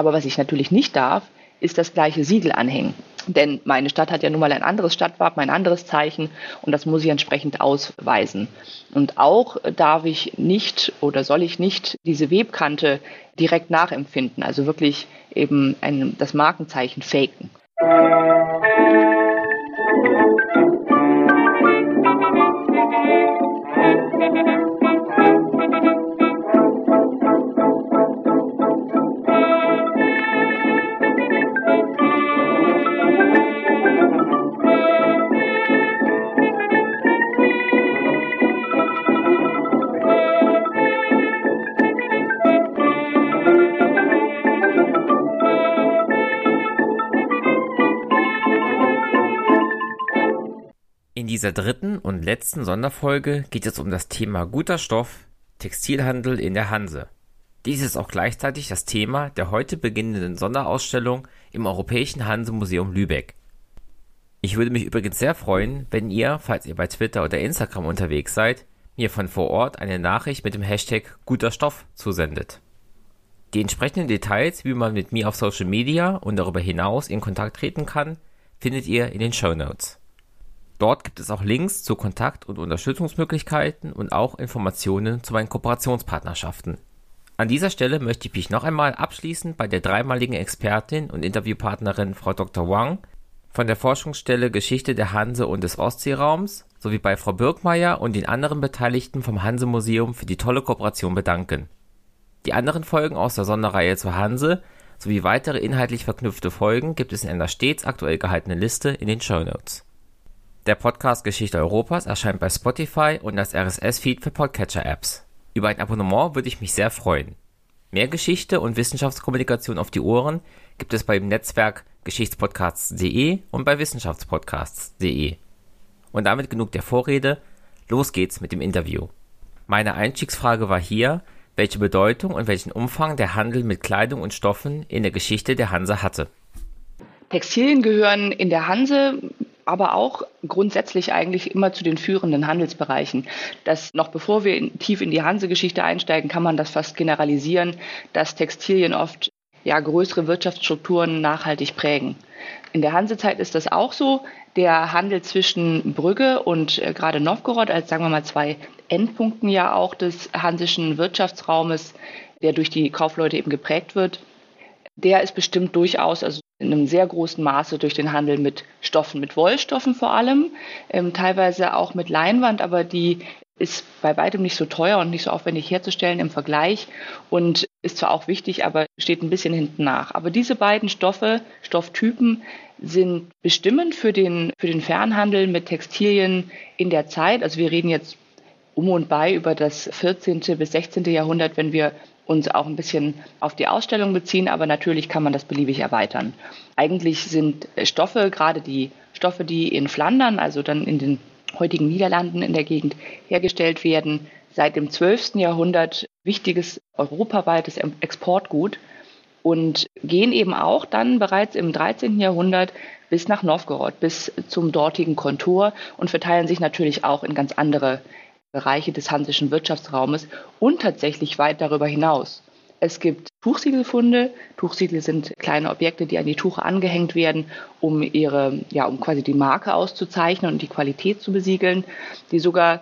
Aber was ich natürlich nicht darf, ist das gleiche Siegel anhängen. Denn meine Stadt hat ja nun mal ein anderes Stadtwappen, ein anderes Zeichen und das muss ich entsprechend ausweisen. Und auch darf ich nicht oder soll ich nicht diese Webkante direkt nachempfinden, also wirklich eben ein, das Markenzeichen faken. Dieser dritten und letzten Sonderfolge geht es um das Thema guter Stoff, Textilhandel in der Hanse. Dies ist auch gleichzeitig das Thema der heute beginnenden Sonderausstellung im Europäischen Hanse-Museum Lübeck. Ich würde mich übrigens sehr freuen, wenn ihr, falls ihr bei Twitter oder Instagram unterwegs seid, mir von vor Ort eine Nachricht mit dem Hashtag guter Stoff zusendet. Die entsprechenden Details, wie man mit mir auf Social Media und darüber hinaus in Kontakt treten kann, findet ihr in den Show Notes. Dort gibt es auch Links zu Kontakt- und Unterstützungsmöglichkeiten und auch Informationen zu meinen Kooperationspartnerschaften. An dieser Stelle möchte ich mich noch einmal abschließend bei der dreimaligen Expertin und Interviewpartnerin Frau Dr. Wang von der Forschungsstelle Geschichte der Hanse und des Ostseeraums sowie bei Frau Birkmeier und den anderen Beteiligten vom Hanse-Museum für die tolle Kooperation bedanken. Die anderen Folgen aus der Sonderreihe zur Hanse sowie weitere inhaltlich verknüpfte Folgen gibt es in einer stets aktuell gehaltenen Liste in den Show Notes. Der Podcast Geschichte Europas erscheint bei Spotify und als RSS-Feed für Podcatcher-Apps. Über ein Abonnement würde ich mich sehr freuen. Mehr Geschichte und Wissenschaftskommunikation auf die Ohren gibt es beim Netzwerk Geschichtspodcasts.de und bei Wissenschaftspodcasts.de. Und damit genug der Vorrede. Los geht's mit dem Interview. Meine Einstiegsfrage war hier, welche Bedeutung und welchen Umfang der Handel mit Kleidung und Stoffen in der Geschichte der Hanse hatte. Textilien gehören in der Hanse aber auch grundsätzlich eigentlich immer zu den führenden Handelsbereichen. Das noch bevor wir in, tief in die Hansegeschichte einsteigen, kann man das fast generalisieren, dass Textilien oft ja größere Wirtschaftsstrukturen nachhaltig prägen. In der Hansezeit ist das auch so. Der Handel zwischen Brügge und äh, gerade Novgorod als sagen wir mal zwei Endpunkten ja auch des hansischen Wirtschaftsraumes, der durch die Kaufleute eben geprägt wird, der ist bestimmt durchaus, also in einem sehr großen Maße durch den Handel mit Stoffen, mit Wollstoffen vor allem, ähm, teilweise auch mit Leinwand, aber die ist bei weitem nicht so teuer und nicht so aufwendig herzustellen im Vergleich und ist zwar auch wichtig, aber steht ein bisschen hinten nach. Aber diese beiden Stoffe, Stofftypen sind bestimmend für den, für den Fernhandel mit Textilien in der Zeit. Also wir reden jetzt um und bei über das 14. bis 16. Jahrhundert, wenn wir uns auch ein bisschen auf die Ausstellung beziehen, aber natürlich kann man das beliebig erweitern. Eigentlich sind Stoffe, gerade die Stoffe, die in Flandern, also dann in den heutigen Niederlanden in der Gegend hergestellt werden, seit dem 12. Jahrhundert wichtiges europaweites Exportgut und gehen eben auch dann bereits im 13. Jahrhundert bis nach Novgorod, bis zum dortigen Kontor und verteilen sich natürlich auch in ganz andere Bereiche des hansischen Wirtschaftsraumes und tatsächlich weit darüber hinaus. Es gibt Tuchsiegelfunde. Tuchsiegel sind kleine Objekte, die an die Tuche angehängt werden, um ihre, ja, um quasi die Marke auszuzeichnen und die Qualität zu besiegeln, die sogar,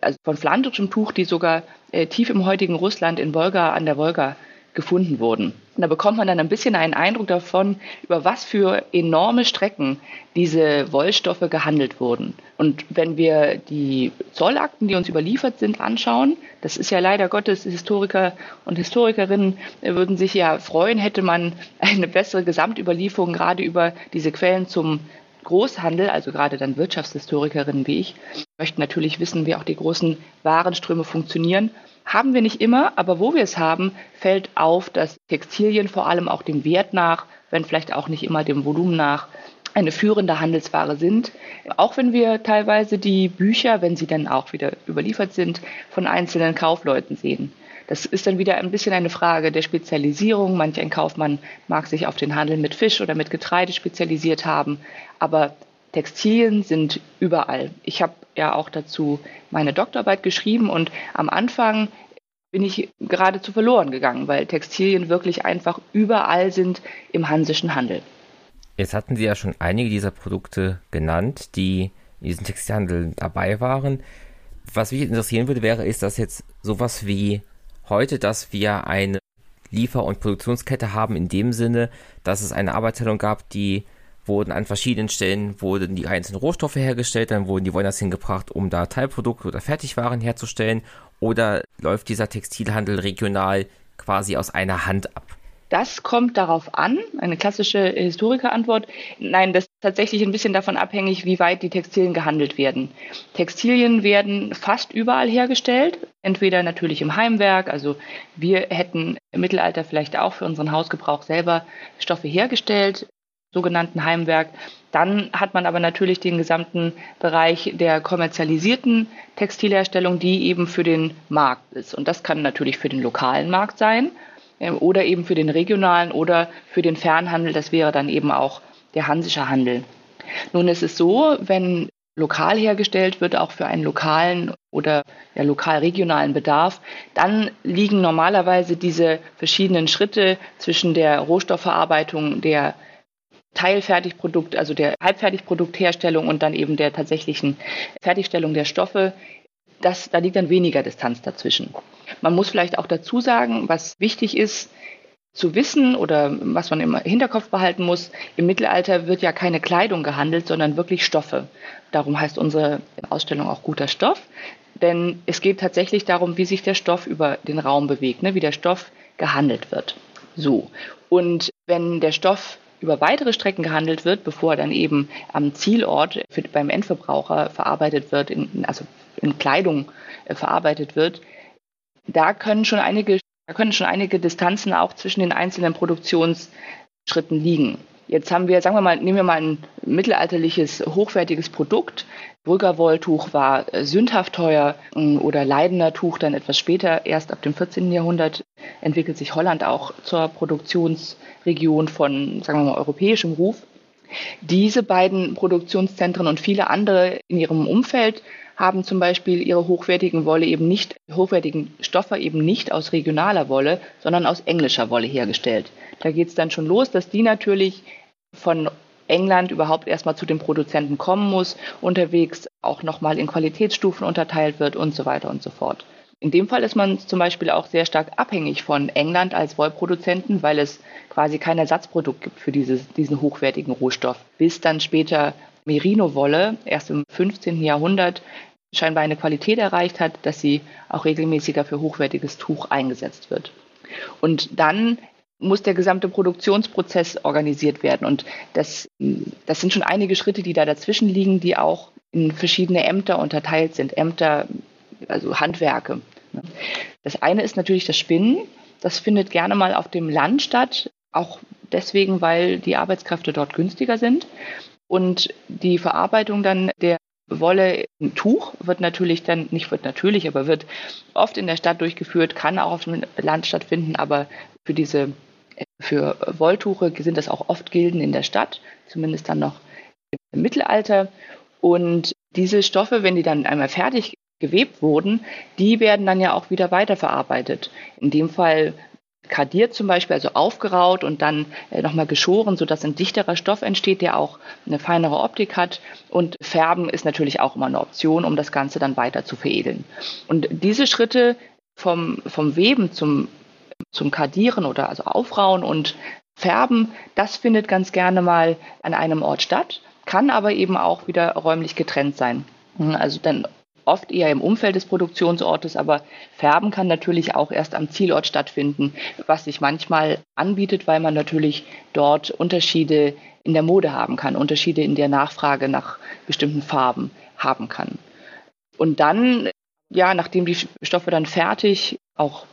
also von flandrischem Tuch, die sogar äh, tief im heutigen Russland in Wolga an der Wolga gefunden wurden. Und da bekommt man dann ein bisschen einen Eindruck davon, über was für enorme Strecken diese Wollstoffe gehandelt wurden. Und wenn wir die Zollakten, die uns überliefert sind, anschauen, das ist ja leider Gottes, Historiker und Historikerinnen würden sich ja freuen, hätte man eine bessere Gesamtüberlieferung gerade über diese Quellen zum Großhandel, also gerade dann Wirtschaftshistorikerinnen wie ich, möchten natürlich wissen, wie auch die großen Warenströme funktionieren. Haben wir nicht immer, aber wo wir es haben, fällt auf, dass Textilien vor allem auch dem Wert nach, wenn vielleicht auch nicht immer dem Volumen nach, eine führende Handelsware sind. Auch wenn wir teilweise die Bücher, wenn sie dann auch wieder überliefert sind, von einzelnen Kaufleuten sehen. Das ist dann wieder ein bisschen eine Frage der Spezialisierung. Manch ein Kaufmann mag sich auf den Handel mit Fisch oder mit Getreide spezialisiert haben, aber Textilien sind überall. Ich habe ja auch dazu meine Doktorarbeit geschrieben und am Anfang bin ich geradezu verloren gegangen, weil Textilien wirklich einfach überall sind im hansischen Handel. Jetzt hatten Sie ja schon einige dieser Produkte genannt, die in diesem Textilhandel dabei waren. Was mich interessieren würde, wäre, ist das jetzt sowas wie heute, dass wir eine Liefer- und Produktionskette haben in dem Sinne, dass es eine Arbeitsteilung gab, die wurden an verschiedenen Stellen wurden die einzelnen Rohstoffe hergestellt, dann wurden die woanders hingebracht, um da Teilprodukte oder Fertigwaren herzustellen oder läuft dieser Textilhandel regional quasi aus einer Hand ab? Das kommt darauf an, eine klassische Historikerantwort. Nein, das ist tatsächlich ein bisschen davon abhängig, wie weit die Textilien gehandelt werden. Textilien werden fast überall hergestellt, entweder natürlich im Heimwerk, also wir hätten im Mittelalter vielleicht auch für unseren Hausgebrauch selber Stoffe hergestellt, sogenannten Heimwerk. Dann hat man aber natürlich den gesamten Bereich der kommerzialisierten Textilherstellung, die eben für den Markt ist. Und das kann natürlich für den lokalen Markt sein ähm, oder eben für den regionalen oder für den Fernhandel. Das wäre dann eben auch der hansische Handel. Nun ist es so, wenn lokal hergestellt wird, auch für einen lokalen oder ja, lokal-regionalen Bedarf, dann liegen normalerweise diese verschiedenen Schritte zwischen der Rohstoffverarbeitung der Teilfertigprodukt, also der Halbfertigproduktherstellung und dann eben der tatsächlichen Fertigstellung der Stoffe, das, da liegt dann weniger Distanz dazwischen. Man muss vielleicht auch dazu sagen, was wichtig ist, zu wissen oder was man im Hinterkopf behalten muss, im Mittelalter wird ja keine Kleidung gehandelt, sondern wirklich Stoffe. Darum heißt unsere Ausstellung auch guter Stoff, denn es geht tatsächlich darum, wie sich der Stoff über den Raum bewegt, ne, wie der Stoff gehandelt wird. So. Und wenn der Stoff über weitere Strecken gehandelt wird, bevor er dann eben am Zielort für, beim Endverbraucher verarbeitet wird, in, also in Kleidung äh, verarbeitet wird, da können schon einige, da können schon einige Distanzen auch zwischen den einzelnen Produktionsschritten liegen. Jetzt haben wir, sagen wir mal, nehmen wir mal ein mittelalterliches, hochwertiges Produkt. Brüggerwolltuch war äh, sündhaft teuer mm, oder Leidener Tuch dann etwas später, erst ab dem 14. Jahrhundert entwickelt sich Holland auch zur Produktionsregion von, sagen wir mal, europäischem Ruf. Diese beiden Produktionszentren und viele andere in ihrem Umfeld haben zum Beispiel ihre hochwertigen Wolle eben nicht, hochwertigen Stoffe eben nicht aus regionaler Wolle, sondern aus englischer Wolle hergestellt. Da geht es dann schon los, dass die natürlich von England überhaupt erstmal zu den Produzenten kommen muss, unterwegs auch nochmal in Qualitätsstufen unterteilt wird und so weiter und so fort. In dem Fall ist man zum Beispiel auch sehr stark abhängig von England als Wollproduzenten, weil es quasi kein Ersatzprodukt gibt für dieses, diesen hochwertigen Rohstoff. Bis dann später Merino-Wolle erst im 15. Jahrhundert scheinbar eine Qualität erreicht hat, dass sie auch regelmäßiger für hochwertiges Tuch eingesetzt wird. Und dann muss der gesamte Produktionsprozess organisiert werden. Und das, das sind schon einige Schritte, die da dazwischen liegen, die auch in verschiedene Ämter unterteilt sind. Ämter, also Handwerke. Das eine ist natürlich das Spinnen. Das findet gerne mal auf dem Land statt, auch deswegen, weil die Arbeitskräfte dort günstiger sind. Und die Verarbeitung dann der Wolle ein Tuch wird natürlich dann, nicht wird natürlich, aber wird oft in der Stadt durchgeführt, kann auch auf dem Land stattfinden, aber für diese, für Wolltuche sind das auch oft Gilden in der Stadt, zumindest dann noch im Mittelalter. Und diese Stoffe, wenn die dann einmal fertig gewebt wurden, die werden dann ja auch wieder weiterverarbeitet. In dem Fall kadiert zum Beispiel, also aufgeraut und dann äh, nochmal geschoren, sodass ein dichterer Stoff entsteht, der auch eine feinere Optik hat. Und Färben ist natürlich auch immer eine Option, um das Ganze dann weiter zu veredeln. Und diese Schritte vom, vom Weben zum, zum Kadieren oder also Aufrauen und Färben, das findet ganz gerne mal an einem Ort statt, kann aber eben auch wieder räumlich getrennt sein. Also dann oft eher im Umfeld des Produktionsortes, aber Färben kann natürlich auch erst am Zielort stattfinden, was sich manchmal anbietet, weil man natürlich dort Unterschiede in der Mode haben kann, Unterschiede in der Nachfrage nach bestimmten Farben haben kann. Und dann, ja, nachdem die Stoffe dann fertig auch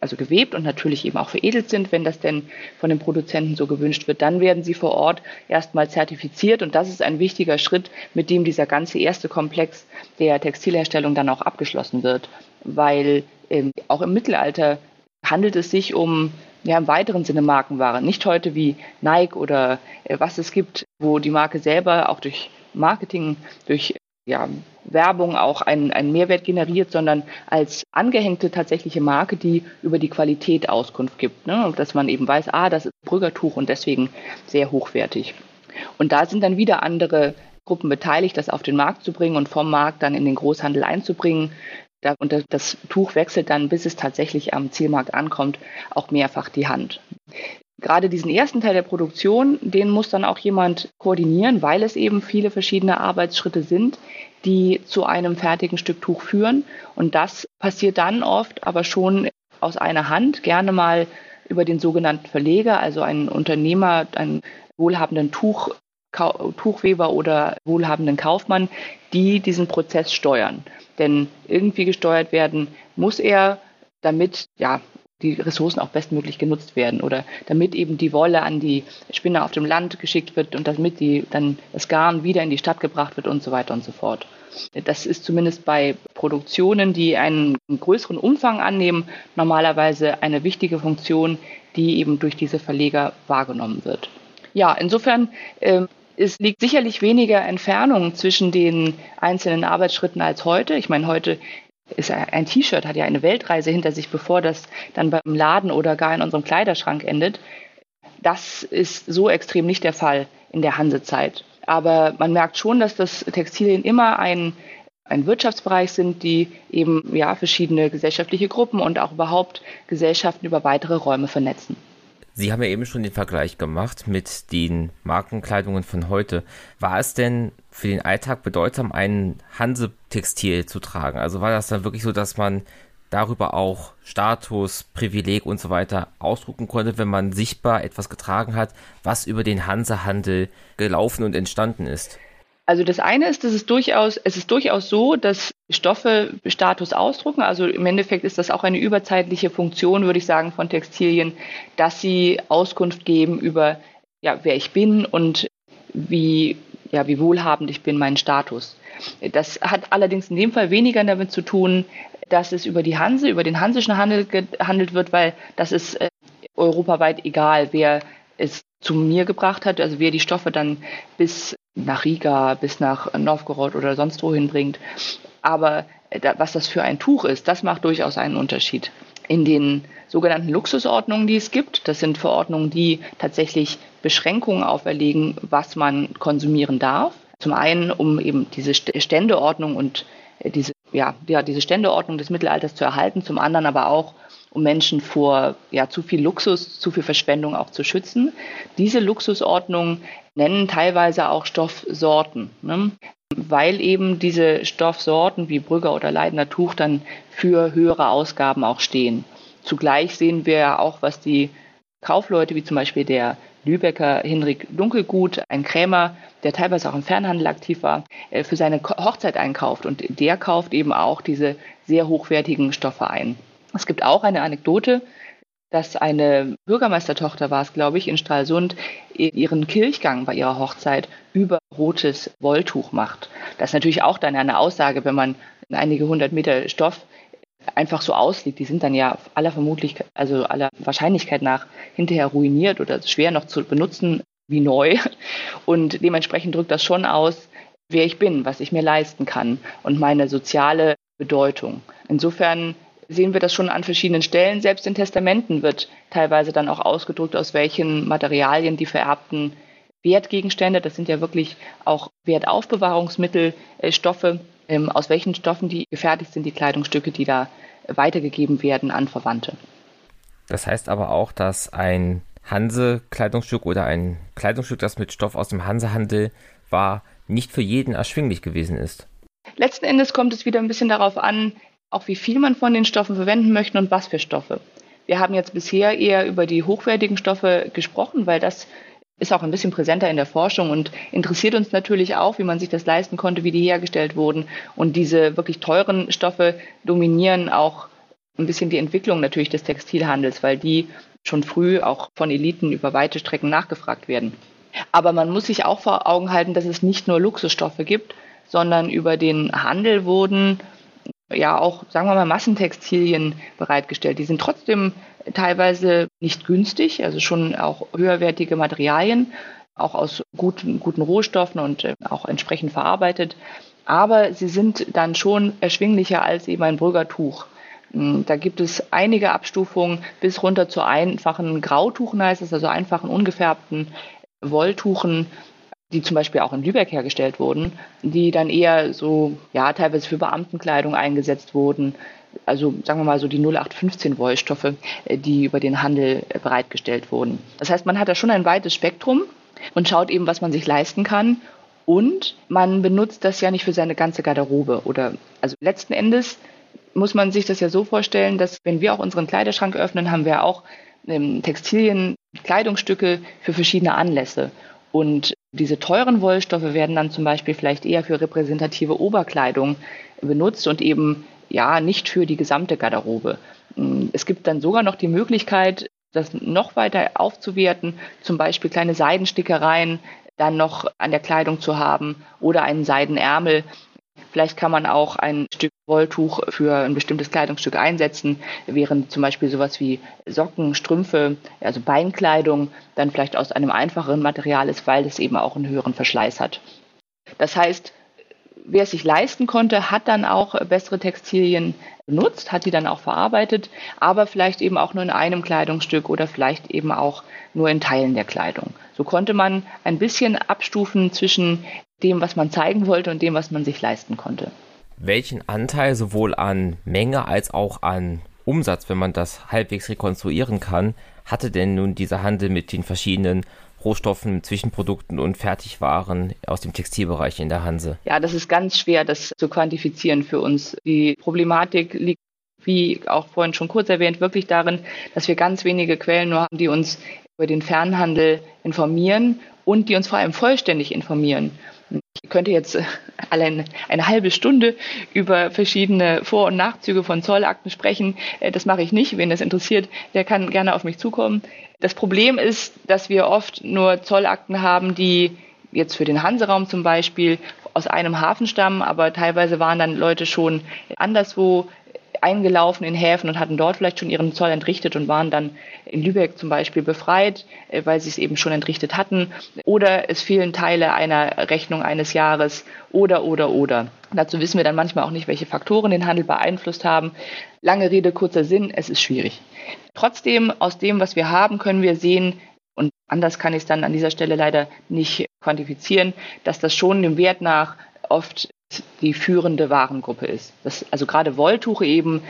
also gewebt und natürlich eben auch veredelt sind, wenn das denn von den Produzenten so gewünscht wird, dann werden sie vor Ort erstmal zertifiziert. Und das ist ein wichtiger Schritt, mit dem dieser ganze erste Komplex der Textilherstellung dann auch abgeschlossen wird, weil ähm, auch im Mittelalter handelt es sich um ja, im weiteren Sinne Markenware, nicht heute wie Nike oder äh, was es gibt, wo die Marke selber auch durch Marketing, durch ja, Werbung auch einen, einen Mehrwert generiert, sondern als angehängte tatsächliche Marke, die über die Qualität Auskunft gibt. Ne? Und dass man eben weiß, ah, das ist Brüggertuch und deswegen sehr hochwertig. Und da sind dann wieder andere Gruppen beteiligt, das auf den Markt zu bringen und vom Markt dann in den Großhandel einzubringen. Und das Tuch wechselt dann, bis es tatsächlich am Zielmarkt ankommt, auch mehrfach die Hand. Gerade diesen ersten Teil der Produktion, den muss dann auch jemand koordinieren, weil es eben viele verschiedene Arbeitsschritte sind, die zu einem fertigen Stück Tuch führen. Und das passiert dann oft aber schon aus einer Hand, gerne mal über den sogenannten Verleger, also einen Unternehmer, einen wohlhabenden Tuch, Tuchweber oder wohlhabenden Kaufmann, die diesen Prozess steuern. Denn irgendwie gesteuert werden muss er, damit ja, die Ressourcen auch bestmöglich genutzt werden oder damit eben die Wolle an die Spinner auf dem Land geschickt wird und damit die, dann das Garn wieder in die Stadt gebracht wird und so weiter und so fort. Das ist zumindest bei Produktionen, die einen größeren Umfang annehmen, normalerweise eine wichtige Funktion, die eben durch diese Verleger wahrgenommen wird. Ja, insofern äh, es liegt sicherlich weniger Entfernung zwischen den einzelnen Arbeitsschritten als heute. Ich meine, heute ist ein T-Shirt, hat ja eine Weltreise hinter sich, bevor das dann beim Laden oder gar in unserem Kleiderschrank endet. Das ist so extrem nicht der Fall in der Hansezeit. Aber man merkt schon, dass das Textilien immer ein, ein Wirtschaftsbereich sind, die eben ja, verschiedene gesellschaftliche Gruppen und auch überhaupt Gesellschaften über weitere Räume vernetzen. Sie haben ja eben schon den Vergleich gemacht mit den Markenkleidungen von heute. War es denn für den Alltag bedeutsam, ein Hanse-Textil zu tragen? Also war das dann wirklich so, dass man darüber auch Status, Privileg und so weiter ausdrucken konnte, wenn man sichtbar etwas getragen hat, was über den Hansehandel gelaufen und entstanden ist? Also das eine ist, dass es durchaus, es ist durchaus so, dass Stoffe Status ausdrucken. Also im Endeffekt ist das auch eine überzeitliche Funktion, würde ich sagen, von Textilien, dass sie Auskunft geben über, ja, wer ich bin und wie, ja, wie wohlhabend ich bin, meinen Status. Das hat allerdings in dem Fall weniger damit zu tun, dass es über die Hanse, über den hansischen Handel gehandelt wird, weil das ist äh, europaweit egal, wer es zu mir gebracht hat, also wer die Stoffe dann bis nach Riga, bis nach Novgorod oder sonst wohin bringt. Aber äh, was das für ein Tuch ist, das macht durchaus einen Unterschied. In den sogenannten Luxusordnungen, die es gibt, das sind Verordnungen, die tatsächlich Beschränkungen auferlegen, was man konsumieren darf. Zum einen, um eben diese Ständeordnung und äh, diese, ja, ja, diese Ständeordnung des Mittelalters zu erhalten, zum anderen aber auch, um Menschen vor ja, zu viel Luxus, zu viel Verschwendung auch zu schützen. Diese Luxusordnungen nennen teilweise auch Stoffsorten, ne? weil eben diese Stoffsorten wie Brügger oder Leidener Tuch dann für höhere Ausgaben auch stehen. Zugleich sehen wir auch, was die Kaufleute, wie zum Beispiel der Lübecker Hinrik Dunkelgut, ein Krämer, der teilweise auch im Fernhandel aktiv war, äh, für seine Hochzeit einkauft. Und der kauft eben auch diese sehr hochwertigen Stoffe ein. Es gibt auch eine Anekdote, dass eine Bürgermeistertochter war es, glaube ich, in Stralsund ihren Kirchgang bei ihrer Hochzeit über rotes Wolltuch macht. Das ist natürlich auch dann eine Aussage, wenn man einige hundert Meter Stoff einfach so ausliegt. Die sind dann ja aller vermutlich, also aller Wahrscheinlichkeit nach hinterher ruiniert oder schwer noch zu benutzen wie neu. Und dementsprechend drückt das schon aus, wer ich bin, was ich mir leisten kann und meine soziale Bedeutung. Insofern sehen wir das schon an verschiedenen Stellen. Selbst in Testamenten wird teilweise dann auch ausgedrückt, aus welchen Materialien die vererbten Wertgegenstände, das sind ja wirklich auch Wertaufbewahrungsmittel, äh, Stoffe, ähm, aus welchen Stoffen die gefertigt sind, die Kleidungsstücke, die da weitergegeben werden an Verwandte. Das heißt aber auch, dass ein Hanse-Kleidungsstück oder ein Kleidungsstück, das mit Stoff aus dem Hansehandel war, nicht für jeden erschwinglich gewesen ist. Letzten Endes kommt es wieder ein bisschen darauf an, auch wie viel man von den Stoffen verwenden möchte und was für Stoffe. Wir haben jetzt bisher eher über die hochwertigen Stoffe gesprochen, weil das ist auch ein bisschen präsenter in der Forschung und interessiert uns natürlich auch, wie man sich das leisten konnte, wie die hergestellt wurden. Und diese wirklich teuren Stoffe dominieren auch ein bisschen die Entwicklung natürlich des Textilhandels, weil die schon früh auch von Eliten über weite Strecken nachgefragt werden. Aber man muss sich auch vor Augen halten, dass es nicht nur Luxusstoffe gibt, sondern über den Handel wurden ja auch, sagen wir mal, Massentextilien bereitgestellt. Die sind trotzdem teilweise nicht günstig, also schon auch höherwertige Materialien, auch aus guten, guten Rohstoffen und äh, auch entsprechend verarbeitet. aber sie sind dann schon erschwinglicher als eben ein Brüggertuch. Hm, da gibt es einige Abstufungen bis runter zu einfachen Grautuchen heißt es, also einfachen ungefärbten Wolltuchen, die zum Beispiel auch in Lübeck hergestellt wurden, die dann eher so, ja, teilweise für Beamtenkleidung eingesetzt wurden. Also sagen wir mal so die 0815 Wollstoffe, äh, die über den Handel bereitgestellt wurden. Das heißt, man hat da schon ein weites Spektrum und schaut eben, was man sich leisten kann. Und man benutzt das ja nicht für seine ganze Garderobe oder, also letzten Endes muss man sich das ja so vorstellen, dass wenn wir auch unseren Kleiderschrank öffnen, haben wir auch ähm, Textilien, Kleidungsstücke für verschiedene Anlässe. Und diese teuren Wollstoffe werden dann zum Beispiel vielleicht eher für repräsentative Oberkleidung benutzt und eben ja nicht für die gesamte Garderobe. Mm, es gibt dann sogar noch die Möglichkeit, das noch weiter aufzuwerten, zum Beispiel kleine Seidenstickereien dann noch an der Kleidung zu haben oder einen Seidenärmel, Vielleicht kann man auch ein Stück Wolltuch für ein bestimmtes Kleidungsstück einsetzen, während zum Beispiel sowas wie Socken, Strümpfe, also Beinkleidung dann vielleicht aus einem einfacheren Material ist, weil es eben auch einen höheren Verschleiß hat. Das heißt, wer es sich leisten konnte, hat dann auch bessere Textilien benutzt, hat die dann auch verarbeitet, aber vielleicht eben auch nur in einem Kleidungsstück oder vielleicht eben auch nur in Teilen der Kleidung. So konnte man ein bisschen abstufen zwischen dem, was man zeigen wollte und dem, was man sich leisten konnte. Welchen Anteil sowohl an Menge als auch an Umsatz, wenn man das halbwegs rekonstruieren kann, hatte denn nun dieser Handel mit den verschiedenen Rohstoffen, Zwischenprodukten und Fertigwaren aus dem Textilbereich in der Hanse? Ja, das ist ganz schwer, das zu quantifizieren für uns. Die Problematik liegt, wie auch vorhin schon kurz erwähnt, wirklich darin, dass wir ganz wenige Quellen nur haben, die uns über den Fernhandel informieren und die uns vor allem vollständig informieren. Ich könnte jetzt äh, allein eine halbe Stunde über verschiedene Vor- und Nachzüge von Zollakten sprechen. Äh, das mache ich nicht. Wen das interessiert, der kann gerne auf mich zukommen. Das Problem ist, dass wir oft nur Zollakten haben, die jetzt für den Hanseraum zum Beispiel aus einem Hafen stammen, aber teilweise waren dann Leute schon anderswo eingelaufen in Häfen und hatten dort vielleicht schon ihren Zoll entrichtet und waren dann in Lübeck zum Beispiel befreit, äh, weil sie es eben schon entrichtet hatten. Oder es fehlen Teile einer Rechnung eines Jahres oder, oder, oder. Dazu wissen wir dann manchmal auch nicht, welche Faktoren den Handel beeinflusst haben. Lange Rede, kurzer Sinn, es ist schwierig. Trotzdem, aus dem, was wir haben, können wir sehen, und anders kann ich es dann an dieser Stelle leider nicht quantifizieren, dass das schon dem Wert nach oft die führende Warengruppe ist. Das, also gerade Wolltuche eben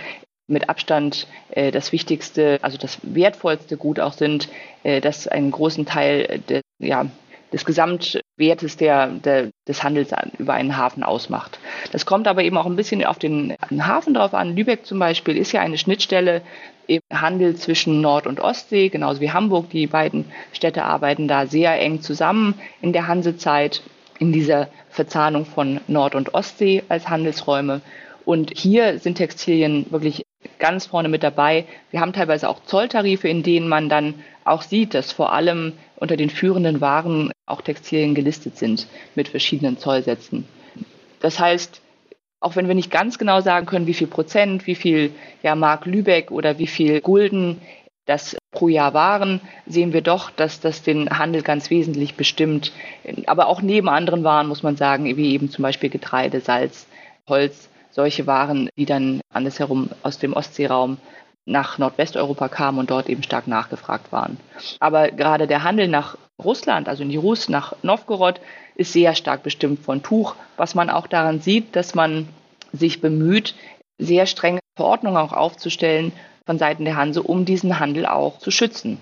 mit Abstand äh, das wichtigste, also das wertvollste Gut auch sind, äh, das einen großen Teil de, ja, des Gesamtwertes der, der, des Handels über einen Hafen ausmacht. Das kommt aber eben auch ein bisschen auf den Hafen drauf an. Lübeck zum Beispiel ist ja eine Schnittstelle im Handel zwischen Nord- und Ostsee, genauso wie Hamburg. Die beiden Städte arbeiten da sehr eng zusammen in der Hansezeit in dieser Verzahnung von Nord- und Ostsee als Handelsräume. Und hier sind Textilien wirklich ganz vorne mit dabei. Wir haben teilweise auch Zolltarife, in denen man dann auch sieht, dass vor allem unter den führenden Waren auch Textilien gelistet sind mit verschiedenen Zollsätzen. Das heißt, auch wenn wir nicht ganz genau sagen können, wie viel Prozent, wie viel ja, Mark Lübeck oder wie viel Gulden das pro Jahr waren, sehen wir doch, dass das den Handel ganz wesentlich bestimmt. Aber auch neben anderen Waren muss man sagen, wie eben zum Beispiel Getreide, Salz, Holz, solche Waren, die dann andersherum aus dem Ostseeraum nach Nordwesteuropa kamen und dort eben stark nachgefragt waren. Aber gerade der Handel nach Russland, also in die Rus, nach Novgorod, ist sehr stark bestimmt von Tuch, was man auch daran sieht, dass man sich bemüht, sehr strenge Verordnungen auch aufzustellen, von Seiten der Hanse, um diesen Handel auch zu schützen.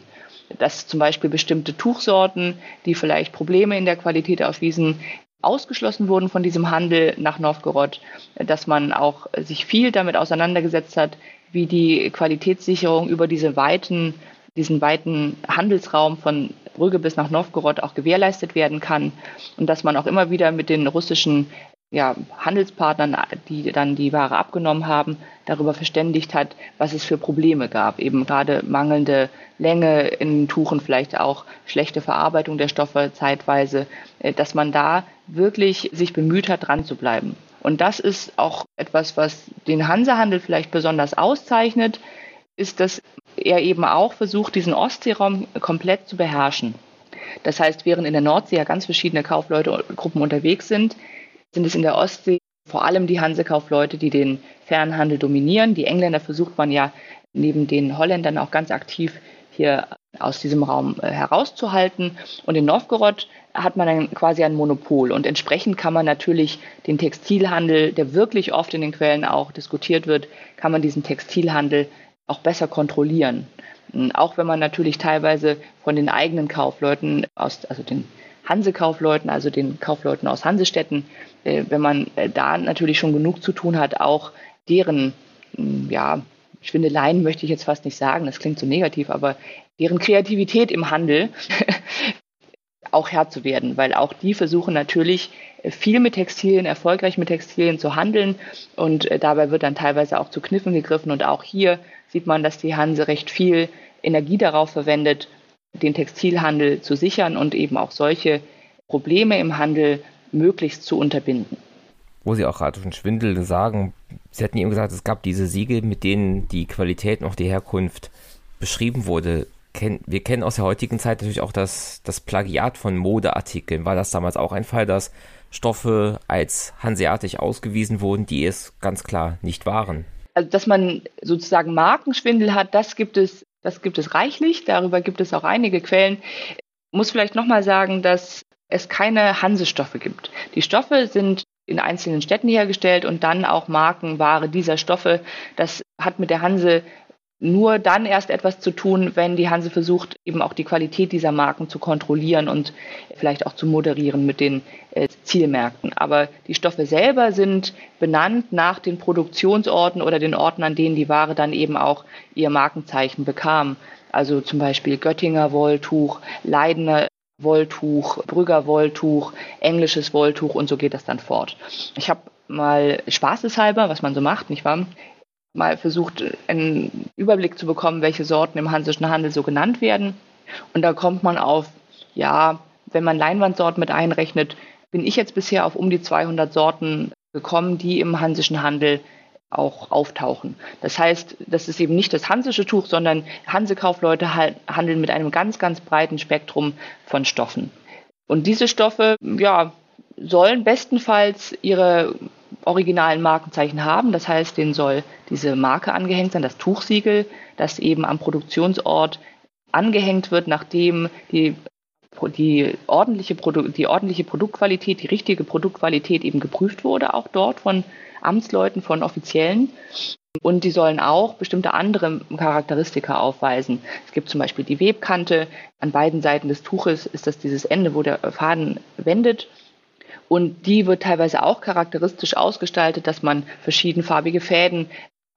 Dass zum Beispiel bestimmte Tuchsorten, die vielleicht Probleme in der Qualität aufwiesen, ausgeschlossen wurden von diesem Handel nach Novgorod, dass man auch sich viel damit auseinandergesetzt hat, wie die Qualitätssicherung über diese weiten, diesen weiten Handelsraum von Brügge bis nach Novgorod auch gewährleistet werden kann und dass man auch immer wieder mit den russischen ja, Handelspartnern, die dann die Ware abgenommen haben, darüber verständigt hat, was es für Probleme gab. Eben gerade mangelnde Länge in Tuchen, vielleicht auch schlechte Verarbeitung der Stoffe zeitweise, äh, dass man da wirklich sich bemüht hat, dran zu bleiben. Und das ist auch etwas, was den Hansehandel vielleicht besonders auszeichnet, ist, dass er eben auch versucht, diesen Ostseeraum komplett zu beherrschen. Das heißt, während in der Nordsee ja ganz verschiedene Kaufleute Gruppen unterwegs sind, sind es in der Ostsee vor allem die Hansekaufleute, die den Fernhandel dominieren. Die Engländer versucht man ja neben den Holländern auch ganz aktiv hier aus diesem Raum äh, herauszuhalten. Und in Novgorod hat man dann quasi ein Monopol. Und entsprechend kann man natürlich den Textilhandel, der wirklich oft in den Quellen auch diskutiert wird, kann man diesen Textilhandel auch besser kontrollieren. Auch wenn man natürlich teilweise von den eigenen Kaufleuten aus, also den Hansekaufleuten, also den Kaufleuten aus Hansestädten, wenn man äh, da natürlich schon genug zu tun hat, auch deren, ja, Schwindeleien möchte ich jetzt fast nicht sagen, das klingt so negativ, aber deren Kreativität im Handel auch Herr zu werden, weil auch die versuchen natürlich viel mit Textilien, erfolgreich mit Textilien zu handeln und äh, dabei wird dann teilweise auch zu Kniffen gegriffen und auch hier sieht man, dass die Hanse recht viel Energie darauf verwendet, den Textilhandel zu sichern und eben auch solche Probleme im Handel möglichst zu unterbinden. Wo Sie auch gerade von Schwindel sagen, Sie hatten eben gesagt, es gab diese Siegel, mit denen die Qualität und auch die Herkunft beschrieben wurde wir kennen aus der heutigen Zeit natürlich auch das, das Plagiat von Modeartikeln. War das damals auch ein Fall, dass Stoffe als hanseatisch ausgewiesen wurden, die es ganz klar nicht waren? Also, dass man sozusagen Markenschwindel hat, das gibt es, das gibt es reichlich. Darüber gibt es auch einige Quellen. Ich muss vielleicht nochmal sagen, dass es keine Hansestoffe gibt. Die Stoffe sind in einzelnen Städten hergestellt und dann auch Markenware dieser Stoffe. Das hat mit der Hanse nur dann erst etwas zu tun, wenn die Hanse versucht, eben auch die Qualität dieser Marken zu kontrollieren und vielleicht auch zu moderieren mit den äh, Zielmärkten. Aber die Stoffe selber sind benannt nach den Produktionsorten oder den Orten, an denen die Ware dann eben auch ihr Markenzeichen bekam. Also zum Beispiel Göttinger Wolltuch, Leidener Wolltuch, Brügger Wolltuch, englisches Wolltuch und so geht das dann fort. Ich habe mal spaßeshalber, was man so macht, nicht wahr, mal versucht, einen Überblick zu bekommen, welche Sorten im hansischen Handel so genannt werden. Und da kommt man auf, ja, wenn man Leinwandsorten mit einrechnet, bin ich jetzt bisher auf um die 200 Sorten gekommen, die im hansischen Handel auch auftauchen. Das heißt, das ist eben nicht das hansische Tuch, sondern Hansekaufleute handeln mit einem ganz, ganz breiten Spektrum von Stoffen. Und diese Stoffe, ja, sollen bestenfalls ihre originalen Markenzeichen haben. Das heißt, denen soll diese Marke angehängt sein, das Tuchsiegel, das eben am Produktionsort angehängt wird, nachdem die, die, ordentliche, Produ die ordentliche Produktqualität, die richtige Produktqualität eben geprüft wurde, auch dort von Amtsleuten, von Offiziellen. Und die sollen auch bestimmte andere Charakteristika aufweisen. Es gibt zum Beispiel die Webkante. An beiden Seiten des Tuches ist das dieses Ende, wo der Faden wendet. Und die wird teilweise auch charakteristisch ausgestaltet, dass man verschiedenfarbige Fäden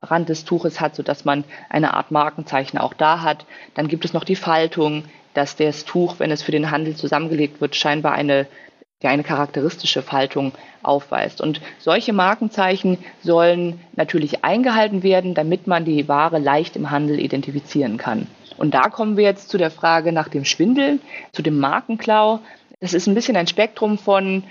Rand des Tuches hat, sodass man eine Art Markenzeichen auch da hat. Dann gibt es noch die Faltung, dass das Tuch, wenn es für den Handel zusammengelegt wird, scheinbar eine, ja, eine charakteristische Faltung aufweist. Und solche Markenzeichen sollen natürlich eingehalten werden, damit man die Ware leicht im Handel identifizieren kann. Und da kommen wir jetzt zu der Frage nach dem Schwindel, zu dem Markenklau. Das ist ein bisschen ein Spektrum von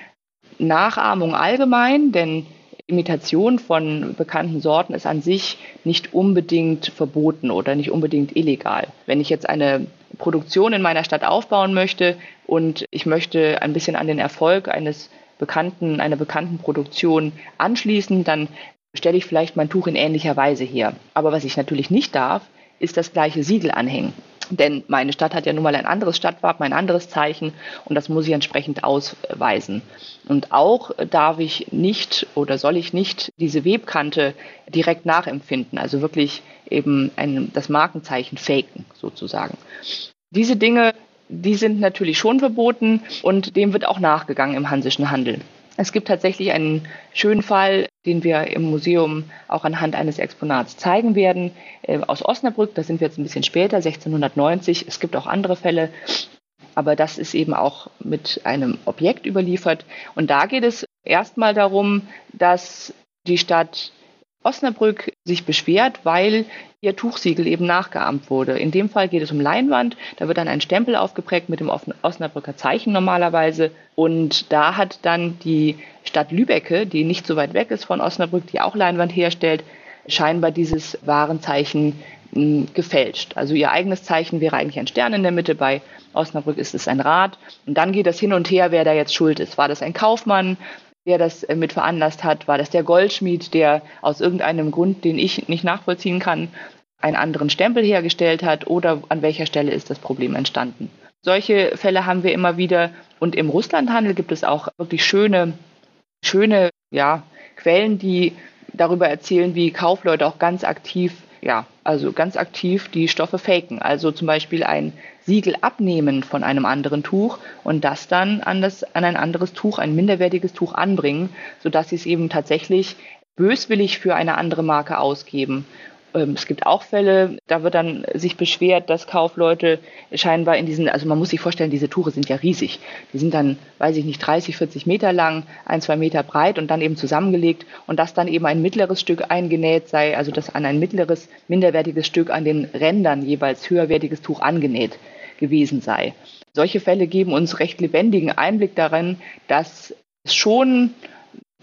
Nachahmung allgemein, denn Imitation von bekannten Sorten ist an sich nicht unbedingt verboten oder nicht unbedingt illegal. Wenn ich jetzt eine Produktion in meiner Stadt aufbauen möchte und ich möchte ein bisschen an den Erfolg eines bekannten, einer bekannten Produktion anschließen, dann stelle ich vielleicht mein Tuch in ähnlicher Weise her. Aber was ich natürlich nicht darf, ist das gleiche Siegel anhängen. Denn meine Stadt hat ja nun mal ein anderes Stadtwappen, ein anderes Zeichen und das muss ich entsprechend ausweisen. Und auch darf ich nicht oder soll ich nicht diese Webkante direkt nachempfinden, also wirklich eben ein, das Markenzeichen faken sozusagen. Diese Dinge, die sind natürlich schon verboten und dem wird auch nachgegangen im hansischen Handel. Es gibt tatsächlich einen schönen Fall, den wir im Museum auch anhand eines Exponats zeigen werden, äh, aus Osnabrück. Da sind wir jetzt ein bisschen später, 1690. Es gibt auch andere Fälle, aber das ist eben auch mit einem Objekt überliefert. Und da geht es erstmal darum, dass die Stadt Osnabrück sich beschwert, weil ihr Tuchsiegel eben nachgeahmt wurde. In dem Fall geht es um Leinwand. Da wird dann ein Stempel aufgeprägt mit dem Osnabrücker Zeichen normalerweise. Und da hat dann die Stadt Lübecke, die nicht so weit weg ist von Osnabrück, die auch Leinwand herstellt, scheinbar dieses Warenzeichen hm, gefälscht. Also ihr eigenes Zeichen wäre eigentlich ein Stern in der Mitte, bei Osnabrück ist es ein Rad. Und dann geht das hin und her, wer da jetzt schuld ist. War das ein Kaufmann? Der das äh, mit veranlasst hat? War das der Goldschmied, der aus irgendeinem Grund, den ich nicht nachvollziehen kann, einen anderen Stempel hergestellt hat? Oder an welcher Stelle ist das Problem entstanden? Solche Fälle haben wir immer wieder. Und im Russlandhandel gibt es auch wirklich schöne, schöne ja, Quellen, die darüber erzählen, wie Kaufleute auch ganz aktiv, ja, also ganz aktiv die Stoffe faken. Also zum Beispiel ein Siegel abnehmen von einem anderen Tuch und das dann an, das, an ein anderes Tuch, ein minderwertiges Tuch anbringen, sodass sie es eben tatsächlich böswillig für eine andere Marke ausgeben. Ähm, es gibt auch Fälle, da wird dann sich beschwert, dass Kaufleute scheinbar in diesen, also man muss sich vorstellen, diese Tuche sind ja riesig. Die sind dann, weiß ich nicht, 30, 40 Meter lang, ein, zwei Meter breit und dann eben zusammengelegt und dass dann eben ein mittleres Stück eingenäht sei, also dass an ein mittleres, minderwertiges Stück an den Rändern jeweils höherwertiges Tuch angenäht gewesen sei. Solche Fälle geben uns recht lebendigen Einblick darin, dass es schon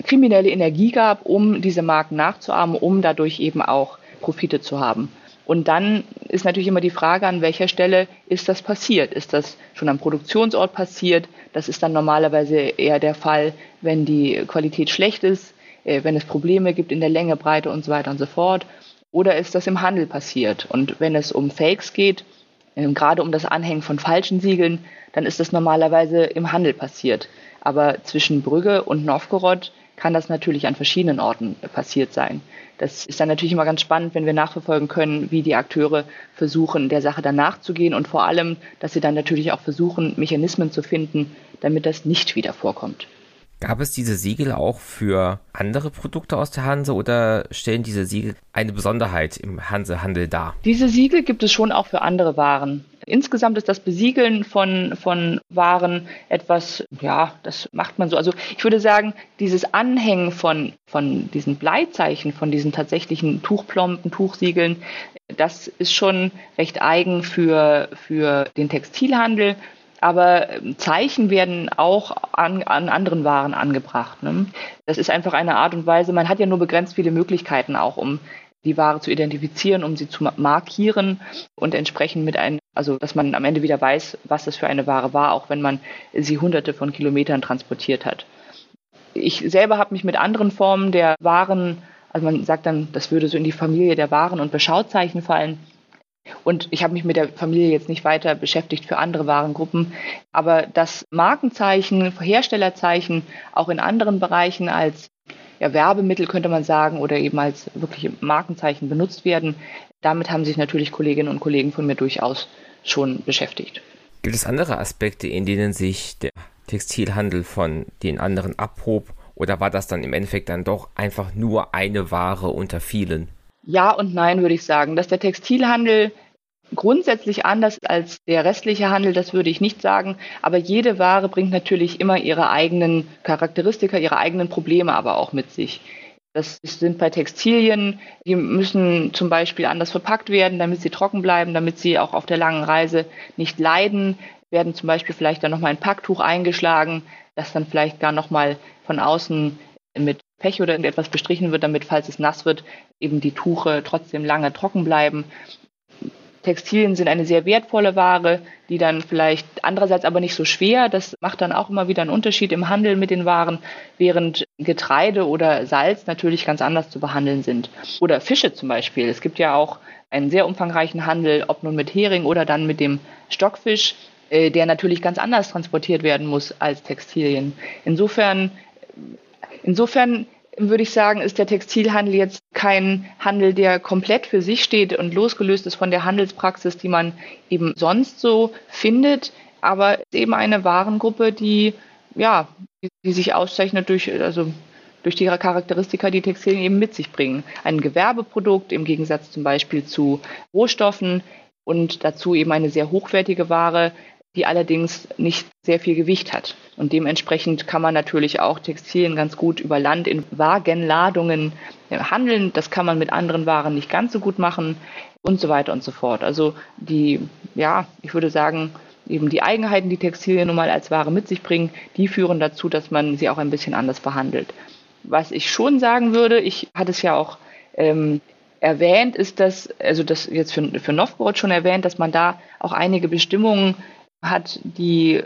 kriminelle Energie gab, um diese Marken nachzuahmen, um dadurch eben auch Profite zu haben. Und dann ist natürlich immer die Frage, an welcher Stelle ist das passiert? Ist das schon am Produktionsort passiert? Das ist dann normalerweise eher der Fall, wenn die Qualität schlecht ist, äh, wenn es Probleme gibt in der Länge, Breite und so weiter und so fort. Oder ist das im Handel passiert? Und wenn es um Fakes geht, ähm, gerade um das Anhängen von falschen Siegeln, dann ist das normalerweise im Handel passiert. Aber zwischen Brügge und Novgorod kann das natürlich an verschiedenen Orten passiert sein. Das ist dann natürlich immer ganz spannend, wenn wir nachverfolgen können, wie die Akteure versuchen, der Sache dann nachzugehen und vor allem, dass sie dann natürlich auch versuchen, Mechanismen zu finden, damit das nicht wieder vorkommt. Gab es diese Siegel auch für andere Produkte aus der Hanse oder stellen diese Siegel eine Besonderheit im Hansehandel dar? Diese Siegel gibt es schon auch für andere Waren. Insgesamt ist das Besiegeln von, von Waren etwas, ja, das macht man so. Also ich würde sagen, dieses Anhängen von, von diesen Bleizeichen, von diesen tatsächlichen Tuchplomben, Tuchsiegeln, das ist schon recht eigen für, für den Textilhandel aber ähm, Zeichen werden auch an, an anderen Waren angebracht. Ne? Das ist einfach eine Art und Weise, man hat ja nur begrenzt viele Möglichkeiten auch, um die Ware zu identifizieren, um sie zu markieren und entsprechend mit einem, also dass man am Ende wieder weiß, was das für eine Ware war, auch wenn man sie hunderte von Kilometern transportiert hat. Ich selber habe mich mit anderen Formen der Waren, also man sagt dann, das würde so in die Familie der Waren und Beschauzeichen fallen, und ich habe mich mit der Familie jetzt nicht weiter beschäftigt für andere Warengruppen. Aber dass Markenzeichen, Herstellerzeichen auch in anderen Bereichen als ja, Werbemittel könnte man sagen oder eben als wirkliche Markenzeichen benutzt werden, damit haben sich natürlich Kolleginnen und Kollegen von mir durchaus schon beschäftigt. Gibt es andere Aspekte, in denen sich der Textilhandel von den anderen abhob? Oder war das dann im Endeffekt dann doch einfach nur eine Ware unter vielen? Ja und nein, würde ich sagen. Dass der Textilhandel grundsätzlich anders als der restliche Handel, das würde ich nicht sagen. Aber jede Ware bringt natürlich immer ihre eigenen Charakteristika, ihre eigenen Probleme aber auch mit sich. Das sind bei Textilien, die müssen zum Beispiel anders verpackt werden, damit sie trocken bleiben, damit sie auch auf der langen Reise nicht leiden. Werden zum Beispiel vielleicht dann nochmal ein Packtuch eingeschlagen, das dann vielleicht gar nochmal von außen mit Pech oder irgendetwas bestrichen wird, damit, falls es nass wird, eben die Tuche trotzdem lange trocken bleiben. Textilien sind eine sehr wertvolle Ware, die dann vielleicht andererseits aber nicht so schwer. Das macht dann auch immer wieder einen Unterschied im Handel mit den Waren, während Getreide oder Salz natürlich ganz anders zu behandeln sind. Oder Fische zum Beispiel. Es gibt ja auch einen sehr umfangreichen Handel, ob nun mit Hering oder dann mit dem Stockfisch, äh, der natürlich ganz anders transportiert werden muss als Textilien. Insofern Insofern würde ich sagen, ist der Textilhandel jetzt kein Handel, der komplett für sich steht und losgelöst ist von der Handelspraxis, die man eben sonst so findet, aber eben eine Warengruppe, die ja, die, die sich auszeichnet durch also durch die Charakteristika, die Textilien eben mit sich bringen. Ein Gewerbeprodukt im Gegensatz zum Beispiel zu Rohstoffen und dazu eben eine sehr hochwertige Ware, die allerdings nicht sehr viel Gewicht hat. Und dementsprechend kann man natürlich auch Textilien ganz gut über Land in Wagenladungen handeln. Das kann man mit anderen Waren nicht ganz so gut machen und so weiter und so fort. Also die, ja, ich würde sagen, eben die Eigenheiten, die Textilien nun mal als Ware mit sich bringen, die führen dazu, dass man sie auch ein bisschen anders behandelt. Was ich schon sagen würde, ich hatte es ja auch ähm, erwähnt, ist dass, also das jetzt für, für Novgorod schon erwähnt, dass man da auch einige Bestimmungen hat, die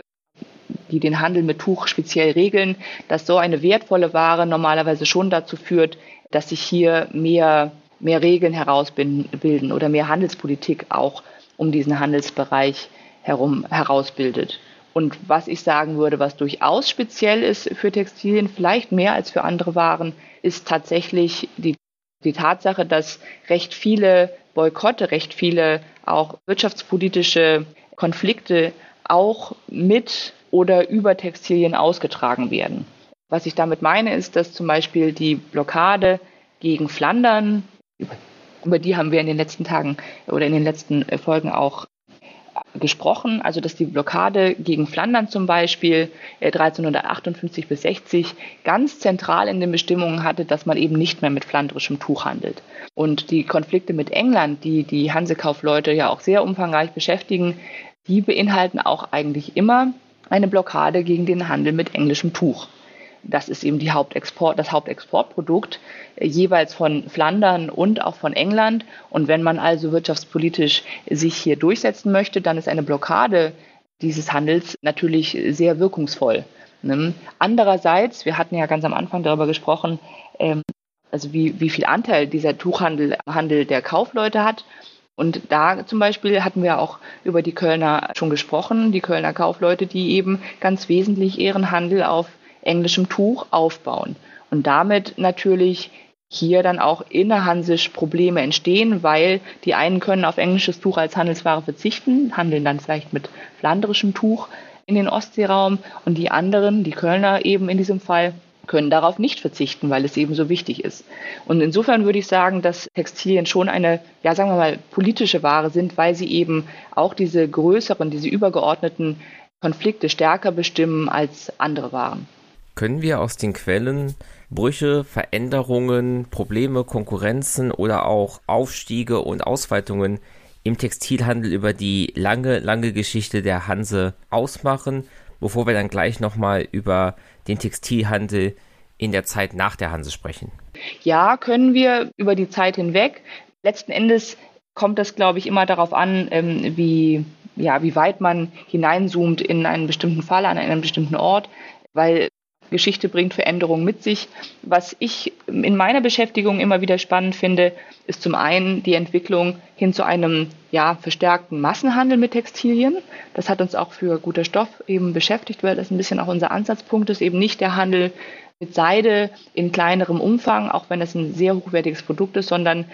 die den Handel mit Tuch speziell regeln, dass so eine wertvolle Ware normalerweise schon dazu führt, dass sich hier mehr, mehr Regeln herausbilden oder mehr Handelspolitik auch um diesen Handelsbereich herum herausbildet. Und was ich sagen würde, was durchaus speziell ist für Textilien, vielleicht mehr als für andere Waren, ist tatsächlich die, die Tatsache, dass recht viele Boykotte, recht viele auch wirtschaftspolitische Konflikte auch mit oder über Textilien ausgetragen werden. Was ich damit meine, ist, dass zum Beispiel die Blockade gegen Flandern, über die haben wir in den letzten Tagen oder in den letzten Folgen auch gesprochen, also dass die Blockade gegen Flandern zum Beispiel 1358 äh, bis 60 ganz zentral in den Bestimmungen hatte, dass man eben nicht mehr mit flandrischem Tuch handelt. Und die Konflikte mit England, die die Hansekaufleute ja auch sehr umfangreich beschäftigen, die beinhalten auch eigentlich immer eine Blockade gegen den Handel mit englischem Tuch. Das ist eben die Hauptexport, das Hauptexportprodukt äh, jeweils von Flandern und auch von England. Und wenn man also wirtschaftspolitisch sich hier durchsetzen möchte, dann ist eine Blockade dieses Handels natürlich sehr wirkungsvoll. Ne? Andererseits, wir hatten ja ganz am Anfang darüber gesprochen, ähm, also wie, wie viel Anteil dieser Tuchhandel Handel der Kaufleute hat. Und da zum Beispiel hatten wir auch über die Kölner schon gesprochen, die Kölner Kaufleute, die eben ganz wesentlich ihren Handel auf englischem Tuch aufbauen. Und damit natürlich hier dann auch innerhansisch Probleme entstehen, weil die einen können auf englisches Tuch als Handelsware verzichten, handeln dann vielleicht mit flandrischem Tuch in den Ostseeraum und die anderen, die Kölner eben in diesem Fall, können darauf nicht verzichten, weil es eben so wichtig ist. Und insofern würde ich sagen, dass Textilien schon eine, ja sagen wir mal, politische Ware sind, weil sie eben auch diese größeren, diese übergeordneten Konflikte stärker bestimmen als andere Waren. Können wir aus den Quellen Brüche, Veränderungen, Probleme, Konkurrenzen oder auch Aufstiege und Ausweitungen im Textilhandel über die lange, lange Geschichte der Hanse ausmachen, bevor wir dann gleich nochmal über den Textilhandel in der Zeit nach der Hanse sprechen? Ja, können wir über die Zeit hinweg. Letzten Endes kommt das, glaube ich, immer darauf an, ähm, wie, ja, wie weit man hineinzoomt in einen bestimmten Fall, an einem bestimmten Ort, weil Geschichte bringt Veränderungen mit sich. Was ich in meiner Beschäftigung immer wieder spannend finde, ist zum einen die Entwicklung hin zu einem ja, verstärkten Massenhandel mit Textilien. Das hat uns auch für guter Stoff eben beschäftigt, weil das ein bisschen auch unser Ansatzpunkt ist, eben nicht der Handel mit Seide in kleinerem Umfang, auch wenn es ein sehr hochwertiges Produkt ist, sondern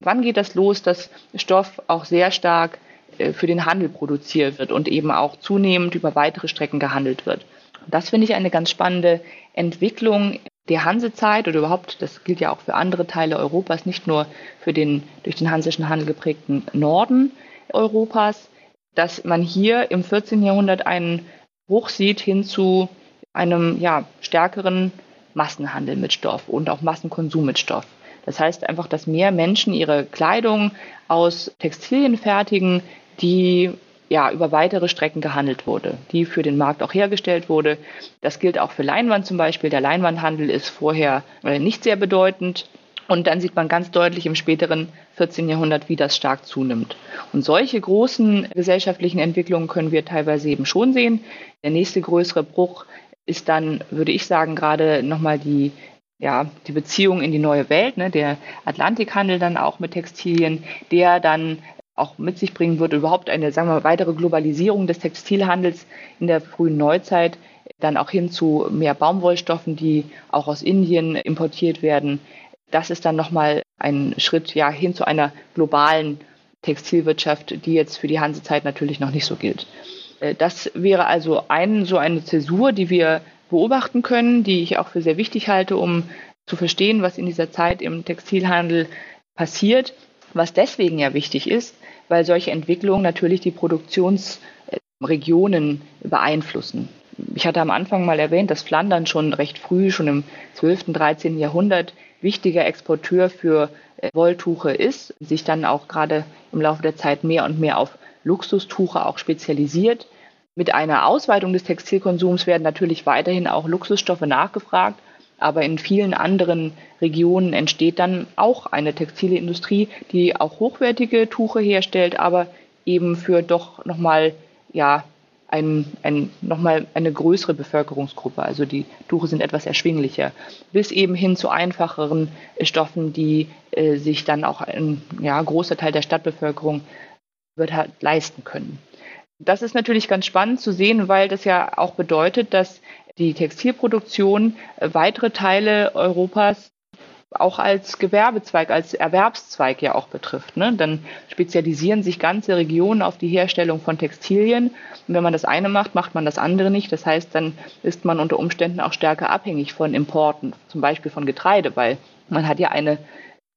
wann geht das los, dass Stoff auch sehr stark äh, für den Handel produziert wird und eben auch zunehmend über weitere Strecken gehandelt wird. Das finde ich eine ganz spannende Entwicklung der Hansezeit oder überhaupt, das gilt ja auch für andere Teile Europas, nicht nur für den durch den hansischen Handel geprägten Norden Europas, dass man hier im 14. Jahrhundert einen Bruch sieht hin zu einem ja, stärkeren Massenhandel mit Stoff und auch Massenkonsum mit Stoff. Das heißt einfach, dass mehr Menschen ihre Kleidung aus Textilien fertigen, die ja, über weitere Strecken gehandelt wurde, die für den Markt auch hergestellt wurde. Das gilt auch für Leinwand zum Beispiel. Der Leinwandhandel ist vorher äh, nicht sehr bedeutend. Und dann sieht man ganz deutlich im späteren 14. Jahrhundert, wie das stark zunimmt. Und solche großen gesellschaftlichen Entwicklungen können wir teilweise eben schon sehen. Der nächste größere Bruch ist dann, würde ich sagen, gerade nochmal die, ja, die Beziehung in die neue Welt, ne, der Atlantikhandel dann auch mit Textilien, der dann auch mit sich bringen wird, überhaupt eine, sagen wir mal, weitere Globalisierung des Textilhandels in der frühen Neuzeit, dann auch hin zu mehr Baumwollstoffen, die auch aus Indien importiert werden. Das ist dann nochmal ein Schritt ja, hin zu einer globalen Textilwirtschaft, die jetzt für die Hansezeit natürlich noch nicht so gilt. Äh, das wäre also ein, so eine Zäsur, die wir beobachten können, die ich auch für sehr wichtig halte, um zu verstehen, was in dieser Zeit im Textilhandel passiert. Was deswegen ja wichtig ist, weil solche Entwicklungen natürlich die Produktionsregionen beeinflussen. Ich hatte am Anfang mal erwähnt, dass Flandern schon recht früh, schon im 12., 13. Jahrhundert, wichtiger Exporteur für äh, Wolltuche ist, sich dann auch gerade im Laufe der Zeit mehr und mehr auf Luxustuche auch spezialisiert. Mit einer Ausweitung des Textilkonsums werden natürlich weiterhin auch Luxusstoffe nachgefragt aber in vielen anderen Regionen entsteht dann auch eine textile Industrie, die auch hochwertige Tuche herstellt, aber eben für doch nochmal ja, ein, ein, nochmal eine größere Bevölkerungsgruppe. Also die Tuche sind etwas erschwinglicher. Bis eben hin zu einfacheren Stoffen, die äh, sich dann auch ein ja, großer Teil der Stadtbevölkerung wird halt leisten können. Das ist natürlich ganz spannend zu sehen, weil das ja auch bedeutet, dass die Textilproduktion weitere Teile Europas auch als Gewerbezweig, als Erwerbszweig ja auch betrifft. Ne? Dann spezialisieren sich ganze Regionen auf die Herstellung von Textilien. Und wenn man das eine macht, macht man das andere nicht. Das heißt, dann ist man unter Umständen auch stärker abhängig von Importen, zum Beispiel von Getreide, weil man hat ja eine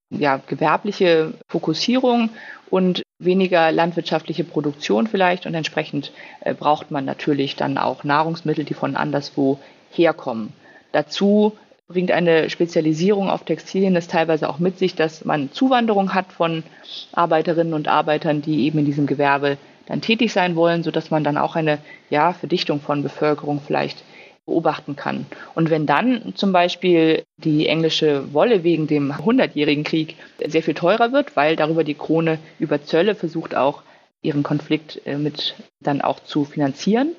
ja, gewerbliche Fokussierung und weniger landwirtschaftliche Produktion vielleicht und entsprechend äh, braucht man natürlich dann auch Nahrungsmittel, die von anderswo herkommen. Dazu bringt eine Spezialisierung auf Textilien es teilweise auch mit sich, dass man Zuwanderung hat von Arbeiterinnen und Arbeitern, die eben in diesem Gewerbe dann tätig sein wollen, sodass man dann auch eine ja, Verdichtung von Bevölkerung vielleicht beobachten kann. Und wenn dann zum Beispiel die englische Wolle wegen dem Hundertjährigen Krieg sehr viel teurer wird, weil darüber die Krone über Zölle versucht auch ihren Konflikt äh, mit dann auch zu finanzieren,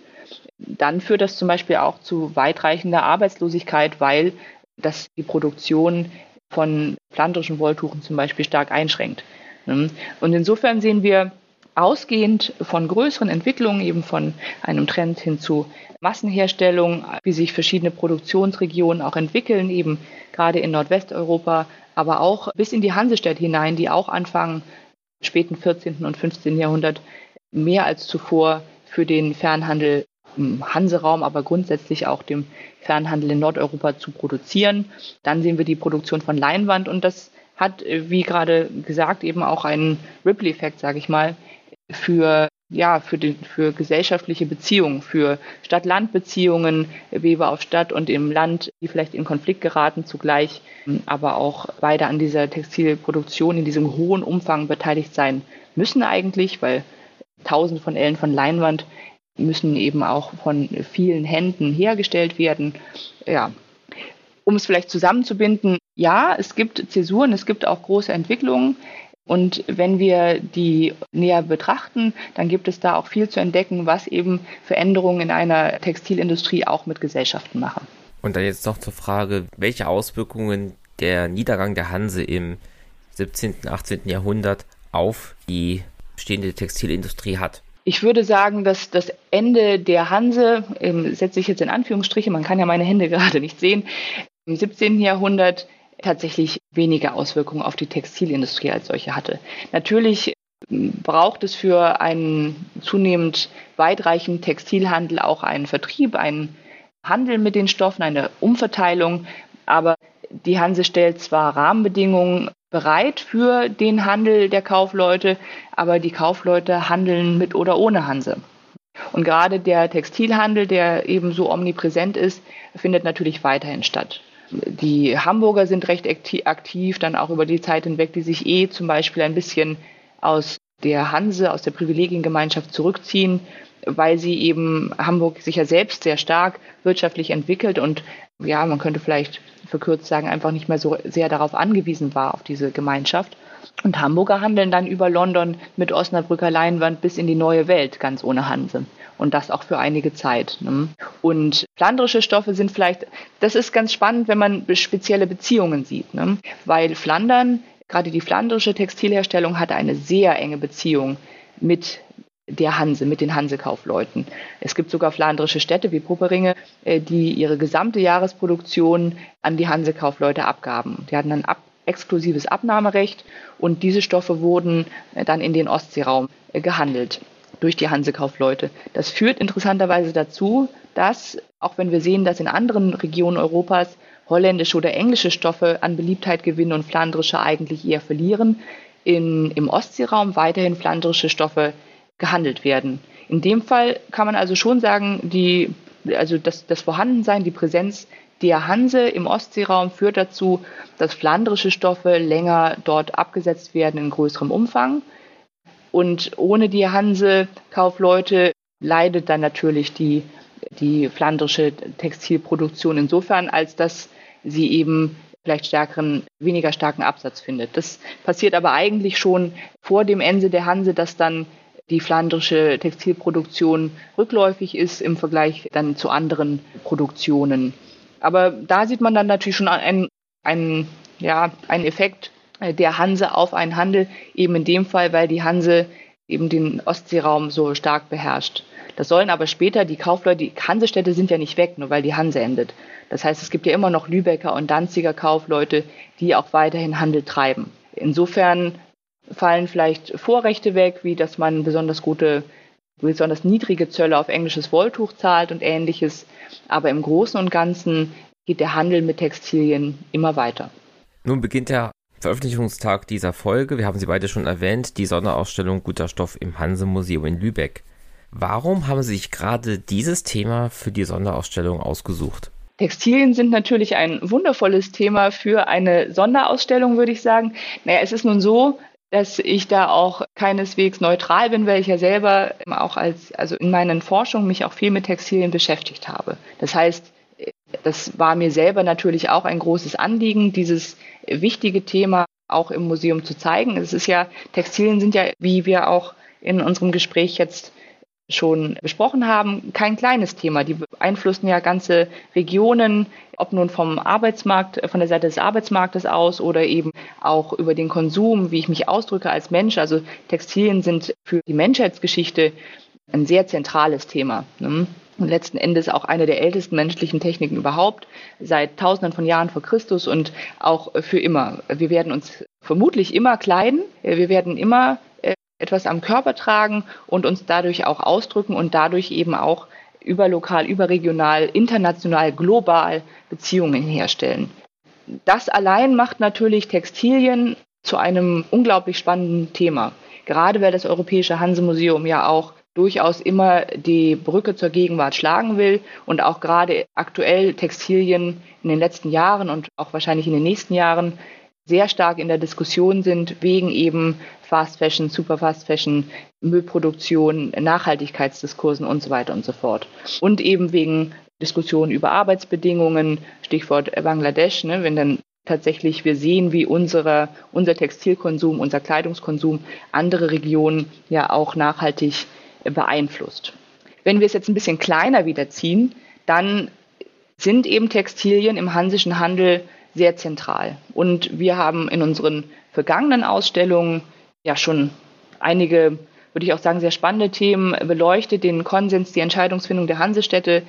dann führt das zum Beispiel auch zu weitreichender Arbeitslosigkeit, weil das die Produktion von pflanzlichen Wolltuchen zum Beispiel stark einschränkt. Und insofern sehen wir ausgehend von größeren Entwicklungen, eben von einem Trend hin zu Massenherstellung, wie sich verschiedene Produktionsregionen auch entwickeln, eben gerade in Nordwesteuropa, aber auch bis in die Hansestadt hinein, die auch Anfang späten 14. und 15. Jahrhundert mehr als zuvor für den Fernhandel im Hanseraum, aber grundsätzlich auch dem Fernhandel in Nordeuropa zu produzieren. Dann sehen wir die Produktion von Leinwand und das hat, wie gerade gesagt, eben auch einen Ripple-Effekt, sage ich mal, für ja, für, den, für gesellschaftliche Beziehungen, für Stadt-Land-Beziehungen, Weber auf Stadt und im Land, die vielleicht in Konflikt geraten zugleich, aber auch beide an dieser Textilproduktion in diesem hohen Umfang beteiligt sein müssen eigentlich, weil tausende von Ellen von Leinwand müssen eben auch von vielen Händen hergestellt werden. Ja, um es vielleicht zusammenzubinden, ja, es gibt Zäsuren, es gibt auch große Entwicklungen. Und wenn wir die näher betrachten, dann gibt es da auch viel zu entdecken, was eben Veränderungen in einer Textilindustrie auch mit Gesellschaften machen. Und dann jetzt noch zur Frage, welche Auswirkungen der Niedergang der Hanse im 17., 18. Jahrhundert auf die bestehende Textilindustrie hat. Ich würde sagen, dass das Ende der Hanse, ähm, setze ich jetzt in Anführungsstriche, man kann ja meine Hände gerade nicht sehen, im 17. Jahrhundert tatsächlich weniger Auswirkungen auf die Textilindustrie als solche hatte. Natürlich braucht es für einen zunehmend weitreichenden Textilhandel auch einen Vertrieb, einen Handel mit den Stoffen, eine Umverteilung. Aber die Hanse stellt zwar Rahmenbedingungen bereit für den Handel der Kaufleute, aber die Kaufleute handeln mit oder ohne Hanse. Und gerade der Textilhandel, der eben so omnipräsent ist, findet natürlich weiterhin statt. Die Hamburger sind recht aktiv, dann auch über die Zeit hinweg, die sich eh zum Beispiel ein bisschen aus der Hanse, aus der Privilegiengemeinschaft zurückziehen, weil sie eben Hamburg sich ja selbst sehr stark wirtschaftlich entwickelt und ja, man könnte vielleicht verkürzt sagen, einfach nicht mehr so sehr darauf angewiesen war, auf diese Gemeinschaft. Und Hamburger handeln dann über London mit Osnabrücker Leinwand bis in die neue Welt, ganz ohne Hanse und das auch für einige Zeit. Ne? Und flandrische Stoffe sind vielleicht, das ist ganz spannend, wenn man spezielle Beziehungen sieht, ne? weil Flandern, gerade die flandrische Textilherstellung hatte eine sehr enge Beziehung mit der Hanse, mit den Hansekaufleuten. Es gibt sogar flandrische Städte wie Pupperinge, äh, die ihre gesamte Jahresproduktion an die Hansekaufleute abgaben. Die hatten ein ab exklusives Abnahmerecht und diese Stoffe wurden äh, dann in den Ostseeraum äh, gehandelt durch die Hansekaufleute. Das führt interessanterweise dazu, dass, auch wenn wir sehen, dass in anderen Regionen Europas holländische oder englische Stoffe an Beliebtheit gewinnen und flandrische eigentlich eher verlieren, in, im Ostseeraum weiterhin flandrische Stoffe gehandelt werden. In dem Fall kann man also schon sagen, die, also das, das Vorhandensein, die Präsenz der Hanse im Ostseeraum führt dazu, dass flandrische Stoffe länger dort abgesetzt werden in größerem Umfang. Und ohne die Hanse-Kaufleute leidet dann natürlich die, die flandrische Textilproduktion insofern, als dass sie eben vielleicht stärkeren, weniger starken Absatz findet. Das passiert aber eigentlich schon vor dem Ende der Hanse, dass dann die flandrische Textilproduktion rückläufig ist im Vergleich dann zu anderen Produktionen. Aber da sieht man dann natürlich schon einen, einen, ja, einen Effekt der Hanse auf einen Handel, eben in dem Fall, weil die Hanse eben den Ostseeraum so stark beherrscht. Das sollen aber später die Kaufleute, die Hansestädte sind ja nicht weg, nur weil die Hanse endet. Das heißt, es gibt ja immer noch Lübecker und Danziger Kaufleute, die auch weiterhin Handel treiben. Insofern fallen vielleicht Vorrechte weg, wie dass man besonders gute, besonders niedrige Zölle auf englisches Wolltuch zahlt und ähnliches. Aber im Großen und Ganzen geht der Handel mit Textilien immer weiter. Nun beginnt der Veröffentlichungstag dieser Folge, wir haben sie beide schon erwähnt, die Sonderausstellung Guter Stoff im Hanse-Museum in Lübeck. Warum haben Sie sich gerade dieses Thema für die Sonderausstellung ausgesucht? Textilien sind natürlich ein wundervolles Thema für eine Sonderausstellung, würde ich sagen. Naja, es ist nun so, dass ich da auch keineswegs neutral bin, weil ich ja selber auch als, also in meinen Forschungen mich auch viel mit Textilien beschäftigt habe. Das heißt, das war mir selber natürlich auch ein großes Anliegen, dieses wichtige Thema auch im Museum zu zeigen. Es ist ja, Textilien sind ja, wie wir auch in unserem Gespräch jetzt schon besprochen haben, kein kleines Thema. Die beeinflussen ja ganze Regionen, ob nun vom Arbeitsmarkt, von der Seite des Arbeitsmarktes aus oder eben auch über den Konsum, wie ich mich ausdrücke als Mensch. Also Textilien sind für die Menschheitsgeschichte ein sehr zentrales Thema. Ne? und letzten Endes auch eine der ältesten menschlichen Techniken überhaupt, seit Tausenden von Jahren vor Christus und auch für immer. Wir werden uns vermutlich immer kleiden, wir werden immer äh, etwas am Körper tragen und uns dadurch auch ausdrücken und dadurch eben auch überlokal, überregional, international, global Beziehungen herstellen. Das allein macht natürlich Textilien zu einem unglaublich spannenden Thema. Gerade weil das Europäische Hansemuseum ja auch durchaus immer die Brücke zur Gegenwart schlagen will und auch gerade aktuell Textilien in den letzten Jahren und auch wahrscheinlich in den nächsten Jahren sehr stark in der Diskussion sind wegen eben Fast Fashion, Super Fast Fashion, Müllproduktion, Nachhaltigkeitsdiskursen und so weiter und so fort. Und eben wegen Diskussionen über Arbeitsbedingungen, Stichwort Bangladesch, ne, wenn dann tatsächlich wir sehen, wie unsere, unser Textilkonsum, unser Kleidungskonsum andere Regionen ja auch nachhaltig beeinflusst. Wenn wir es jetzt ein bisschen kleiner wieder ziehen, dann sind eben Textilien im hansischen Handel sehr zentral. Und wir haben in unseren vergangenen Ausstellungen ja schon einige, würde ich auch sagen, sehr spannende Themen beleuchtet. Den Konsens, die Entscheidungsfindung der Hansestädte.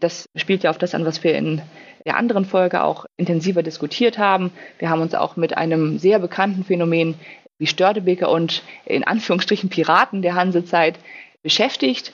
Das spielt ja auf das an, was wir in der anderen Folge auch intensiver diskutiert haben. Wir haben uns auch mit einem sehr bekannten Phänomen wie Störtebeker und in Anführungsstrichen Piraten der Hansezeit beschäftigt.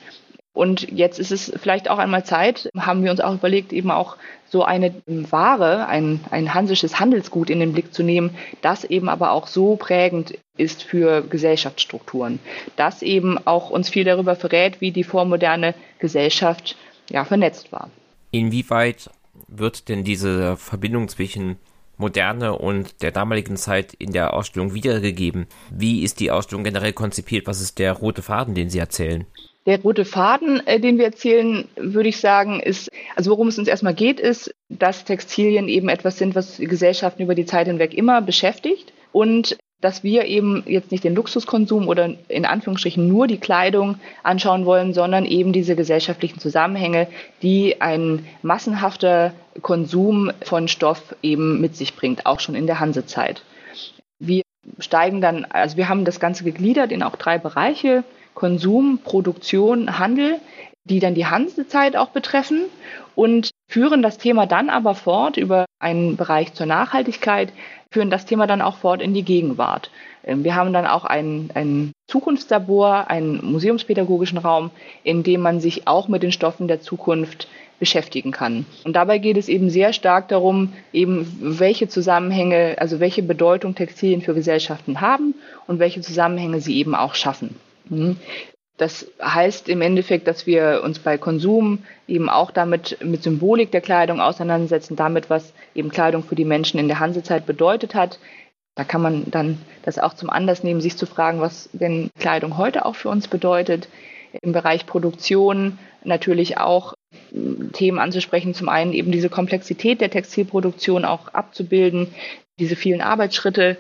Und jetzt ist es vielleicht auch einmal Zeit, haben wir uns auch überlegt, eben auch so eine Ware, ein, ein hansisches Handelsgut in den Blick zu nehmen, das eben aber auch so prägend ist für Gesellschaftsstrukturen, das eben auch uns viel darüber verrät, wie die vormoderne Gesellschaft ja, vernetzt war. Inwieweit wird denn diese Verbindung zwischen Moderne und der damaligen Zeit in der Ausstellung wiedergegeben. Wie ist die Ausstellung generell konzipiert? Was ist der rote Faden, den Sie erzählen? Der rote Faden, äh, den wir erzählen, würde ich sagen, ist, also worum es uns erstmal geht, ist, dass Textilien eben etwas sind, was Gesellschaften über die Zeit hinweg immer beschäftigt und dass wir eben jetzt nicht den Luxuskonsum oder in Anführungsstrichen nur die Kleidung anschauen wollen, sondern eben diese gesellschaftlichen Zusammenhänge, die ein massenhafter Konsum von Stoff eben mit sich bringt, auch schon in der Hansezeit. Wir steigen dann, also wir haben das Ganze gegliedert in auch drei Bereiche, Konsum, Produktion, Handel, die dann die Hansezeit auch betreffen und führen das Thema dann aber fort über einen Bereich zur Nachhaltigkeit, führen das Thema dann auch fort in die Gegenwart. Ähm, wir haben dann auch ein, ein Zukunftslabor, einen museumspädagogischen Raum, in dem man sich auch mit den Stoffen der Zukunft beschäftigen kann. Und dabei geht es eben sehr stark darum, eben welche Zusammenhänge, also welche Bedeutung Textilien für Gesellschaften haben und welche Zusammenhänge sie eben auch schaffen. Mhm. Das heißt im Endeffekt, dass wir uns bei Konsum eben auch damit mit Symbolik der Kleidung auseinandersetzen, damit, was eben Kleidung für die Menschen in der Hansezeit bedeutet hat. Da kann man dann das auch zum Anlass nehmen, sich zu fragen, was denn Kleidung heute auch für uns bedeutet. Im Bereich Produktion natürlich auch Themen anzusprechen. Zum einen eben diese Komplexität der Textilproduktion auch abzubilden, diese vielen Arbeitsschritte,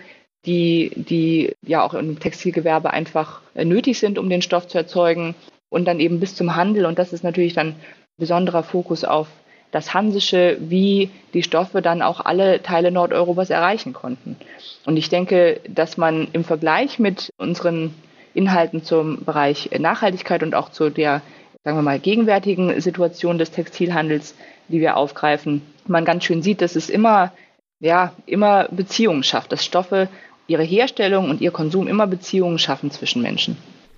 die, die ja auch im Textilgewerbe einfach äh, nötig sind, um den Stoff zu erzeugen und dann eben bis zum Handel. Und das ist natürlich dann besonderer Fokus auf das Hansische, wie die Stoffe dann auch alle Teile Nordeuropas erreichen konnten. Und ich denke, dass man im Vergleich mit unseren Inhalten zum Bereich Nachhaltigkeit und auch zu der, sagen wir mal, gegenwärtigen Situation des Textilhandels, die wir aufgreifen, man ganz schön sieht, dass es immer, ja, immer Beziehungen schafft, dass Stoffe, ihre Herstellung und ihr Konsum immer Beziehungen schaffen zwischen Menschen.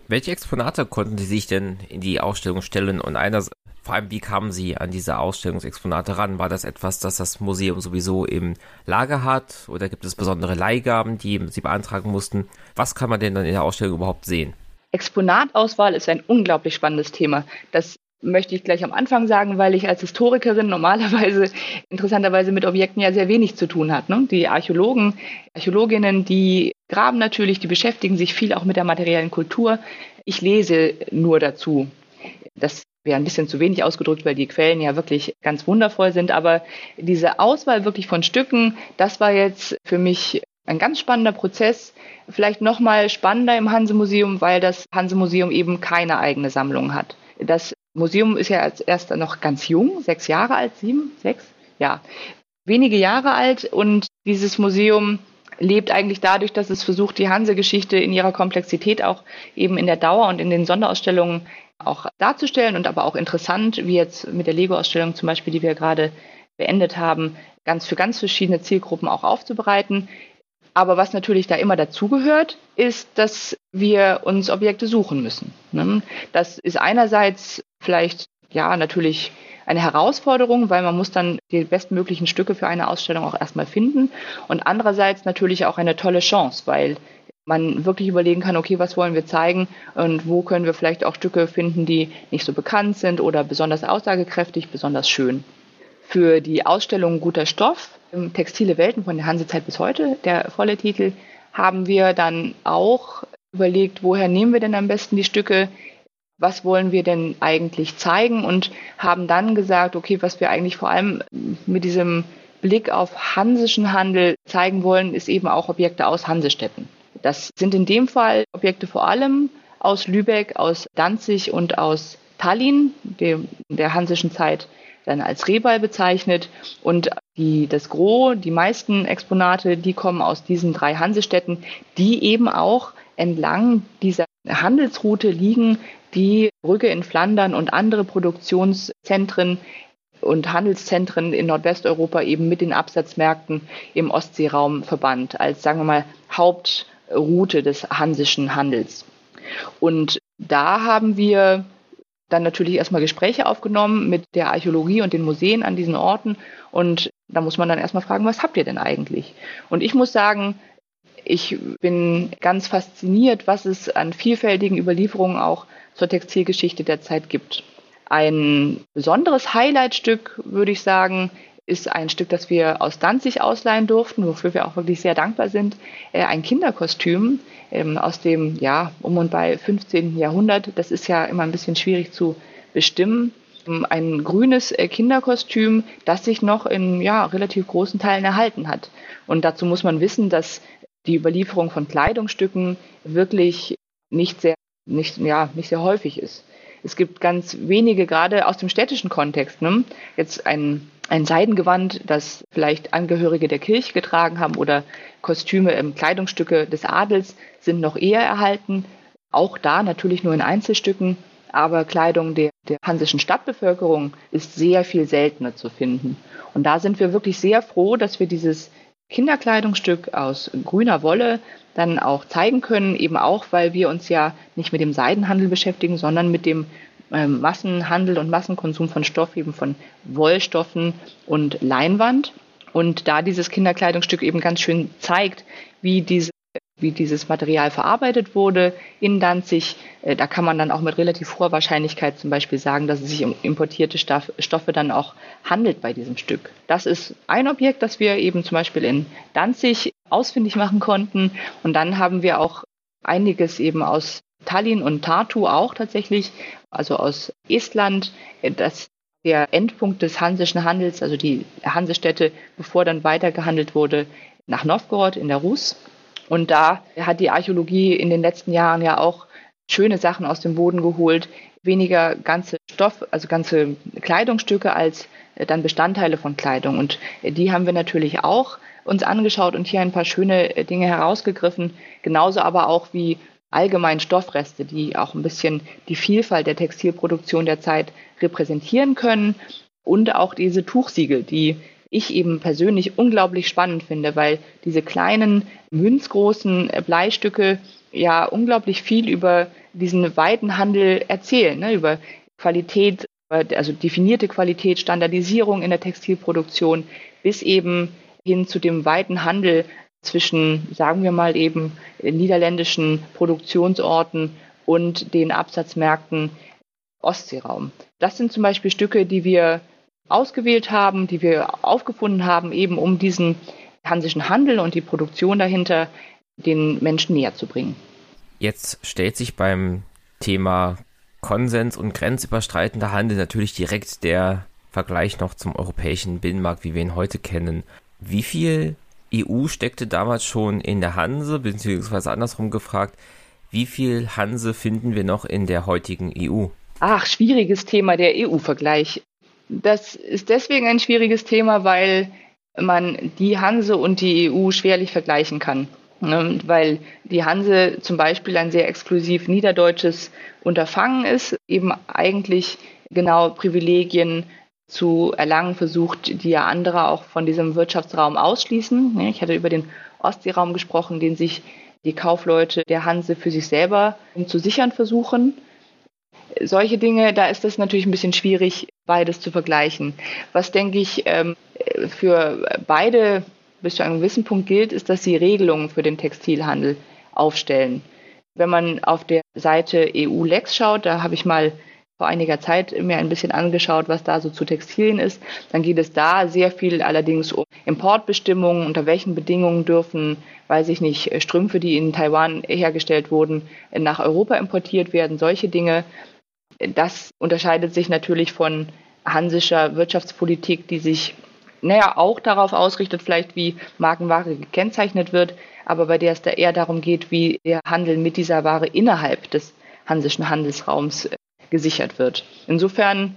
Welche Exponate konnten Sie sich denn in die Ausstellung stellen und einer, vor allem, wie kamen Sie an diese Ausstellungsexponate ran? War das etwas, das das Museum sowieso im Lager hat? Oder gibt es besondere Leihgaben, die Sie beantragen mussten? Was kann man denn dann in der Ausstellung überhaupt sehen? Exponatauswahl ist ein unglaublich spannendes Thema. Das möchte ich gleich am Anfang sagen, weil ich als Historikerin normalerweise interessanterweise mit Objekten ja sehr wenig zu tun hat. Ne? Die Archäologen, Archäologinnen, die graben natürlich, die beschäftigen sich viel auch mit der materiellen Kultur. Ich lese nur dazu. Das wäre ein bisschen zu wenig ausgedrückt, weil die Quellen ja wirklich ganz wundervoll sind. Aber diese Auswahl wirklich von Stücken, das war jetzt für mich ein ganz spannender Prozess. Vielleicht noch mal spannender im Hanse-Museum, weil das Hanse-Museum eben keine eigene Sammlung hat. Das Museum ist ja als erster noch ganz jung, sechs Jahre alt, sieben, sechs, ja, wenige Jahre alt. Und dieses Museum lebt eigentlich dadurch, dass es versucht, die Hanse-Geschichte in ihrer Komplexität auch eben in der Dauer und in den Sonderausstellungen auch darzustellen und aber auch interessant, wie jetzt mit der Lego-Ausstellung zum Beispiel, die wir gerade beendet haben, ganz für ganz verschiedene Zielgruppen auch aufzubereiten. Aber was natürlich da immer dazugehört, ist, dass wir uns Objekte suchen müssen. Ne? Das ist einerseits vielleicht, ja, natürlich eine Herausforderung, weil man muss dann die bestmöglichen Stücke für eine Ausstellung auch erstmal finden. Und andererseits natürlich auch eine tolle Chance, weil man wirklich überlegen kann, okay, was wollen wir zeigen und wo können wir vielleicht auch Stücke finden, die nicht so bekannt sind oder besonders aussagekräftig, besonders schön. Für die Ausstellung Guter Stoff, Textile Welten von der Hansezeit bis heute, der volle Titel, haben wir dann auch überlegt, woher nehmen wir denn am besten die Stücke, was wollen wir denn eigentlich zeigen und haben dann gesagt, okay, was wir eigentlich vor allem mit diesem Blick auf hansischen Handel zeigen wollen, ist eben auch Objekte aus Hansestädten. Das sind in dem Fall Objekte vor allem aus Lübeck, aus Danzig und aus Tallinn, dem, der hansischen Zeit dann als Rebal bezeichnet. Und die, das Gros, die meisten Exponate, die kommen aus diesen drei Hansestädten, die eben auch entlang dieser Handelsroute liegen, die Brügge in Flandern und andere Produktionszentren und Handelszentren in Nordwesteuropa eben mit den Absatzmärkten im Ostseeraum verband, als sagen wir mal Haupt Route des hansischen Handels. Und da haben wir dann natürlich erstmal Gespräche aufgenommen mit der Archäologie und den Museen an diesen Orten. Und da muss man dann erstmal fragen, was habt ihr denn eigentlich? Und ich muss sagen, ich bin ganz fasziniert, was es an vielfältigen Überlieferungen auch zur Textilgeschichte der Zeit gibt. Ein besonderes Highlightstück, würde ich sagen, ist ein Stück, das wir aus Danzig ausleihen durften, wofür wir auch wirklich sehr dankbar sind. Äh, ein Kinderkostüm ähm, aus dem, ja, um und bei 15. Jahrhundert. Das ist ja immer ein bisschen schwierig zu bestimmen. Ähm, ein grünes äh, Kinderkostüm, das sich noch in ja, relativ großen Teilen erhalten hat. Und dazu muss man wissen, dass die Überlieferung von Kleidungsstücken wirklich nicht sehr, nicht, ja, nicht sehr häufig ist. Es gibt ganz wenige, gerade aus dem städtischen Kontext. Ne? Jetzt ein ein Seidengewand, das vielleicht Angehörige der Kirche getragen haben oder Kostüme, ähm, Kleidungsstücke des Adels sind noch eher erhalten. Auch da natürlich nur in Einzelstücken, aber Kleidung der, der hansischen Stadtbevölkerung ist sehr viel seltener zu finden. Und da sind wir wirklich sehr froh, dass wir dieses Kinderkleidungsstück aus grüner Wolle dann auch zeigen können, eben auch, weil wir uns ja nicht mit dem Seidenhandel beschäftigen, sondern mit dem ähm, Massenhandel und Massenkonsum von Stoff, eben von Wollstoffen und Leinwand. Und da dieses Kinderkleidungsstück eben ganz schön zeigt, wie diese wie dieses Material verarbeitet wurde in Danzig. Äh, da kann man dann auch mit relativ hoher Wahrscheinlichkeit zum Beispiel sagen, dass es sich um importierte Stoffe dann auch handelt bei diesem Stück. Das ist ein Objekt, das wir eben zum Beispiel in Danzig ausfindig machen konnten. Und dann haben wir auch einiges eben aus Tallinn und Tartu auch tatsächlich also aus Estland, äh, das der Endpunkt des hansischen Handels, also die Hansestädte, bevor dann weitergehandelt wurde, nach Novgorod in der Rus. Und da hat die Archäologie in den letzten Jahren ja auch schöne Sachen aus dem Boden geholt, weniger ganze Stoff, also ganze Kleidungsstücke als äh, dann Bestandteile von Kleidung. Und äh, die haben wir natürlich auch uns angeschaut und hier ein paar schöne äh, Dinge herausgegriffen. Genauso aber auch wie allgemein Stoffreste, die auch ein bisschen die Vielfalt der Textilproduktion der Zeit repräsentieren können. Und auch diese Tuchsiegel, die ich eben persönlich unglaublich spannend finde, weil diese kleinen, münzgroßen Bleistücke ja unglaublich viel über diesen weiten Handel erzählen, ne, über Qualität, also definierte Qualität, Standardisierung in der Textilproduktion, bis eben hin zu dem weiten Handel zwischen, sagen wir mal eben, niederländischen Produktionsorten und den Absatzmärkten Ostseeraum. Das sind zum Beispiel Stücke, die wir ausgewählt haben, die wir aufgefunden haben, eben um diesen hansischen Handel und die Produktion dahinter den Menschen näher zu bringen. Jetzt stellt sich beim Thema Konsens und grenzüberschreitender Handel natürlich direkt der Vergleich noch zum europäischen Binnenmarkt, wie wir ihn heute kennen. Wie viel EU steckte damals schon in der Hanse, beziehungsweise andersrum gefragt, wie viel Hanse finden wir noch in der heutigen EU? Ach, schwieriges Thema, der EU-Vergleich. Das ist deswegen ein schwieriges Thema, weil man die Hanse und die EU schwerlich vergleichen kann. Ne, weil die Hanse zum Beispiel ein sehr exklusiv niederdeutsches Unterfangen ist, eben eigentlich genau Privilegien zu erlangen versucht, die ja andere auch von diesem Wirtschaftsraum ausschließen. Ne, ich hatte über den Ostseeraum gesprochen, den sich die Kaufleute der Hanse für sich selber zu sichern versuchen. Solche Dinge, da ist es natürlich ein bisschen schwierig, beides zu vergleichen. Was denke ich ähm, für beide bis zu einem gewissen Punkt gilt, ist, dass sie Regelungen für den Textilhandel aufstellen. Wenn man auf der Seite EU-Lex schaut, da habe ich mal vor einiger Zeit mir ein bisschen angeschaut, was da so zu Textilien ist, dann geht es da sehr viel allerdings um Importbestimmungen, unter welchen Bedingungen dürfen, weiß ich nicht, Strümpfe, die in Taiwan hergestellt wurden, nach Europa importiert werden, solche Dinge. Das unterscheidet sich natürlich von hansischer Wirtschaftspolitik, die sich naja, auch darauf ausrichtet, vielleicht wie Markenware gekennzeichnet wird, aber bei der es da eher darum geht, wie der Handel mit dieser Ware innerhalb des hansischen Handelsraums äh, gesichert wird. Insofern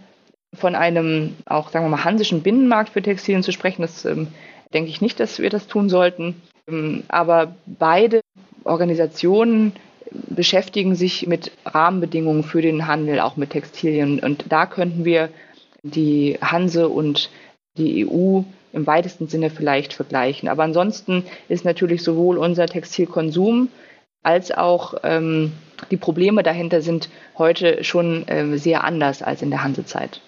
von einem auch, sagen wir mal, hansischen Binnenmarkt für Textilien zu sprechen, das ähm, denke ich nicht, dass wir das tun sollten. Ähm, aber beide Organisationen beschäftigen sich mit Rahmenbedingungen für den Handel, auch mit Textilien. Und da könnten wir die Hanse und die EU im weitesten Sinne vielleicht vergleichen. Aber ansonsten ist natürlich sowohl unser Textilkonsum als auch ähm, die Probleme dahinter sind heute schon äh, sehr anders als in der Hansezeit.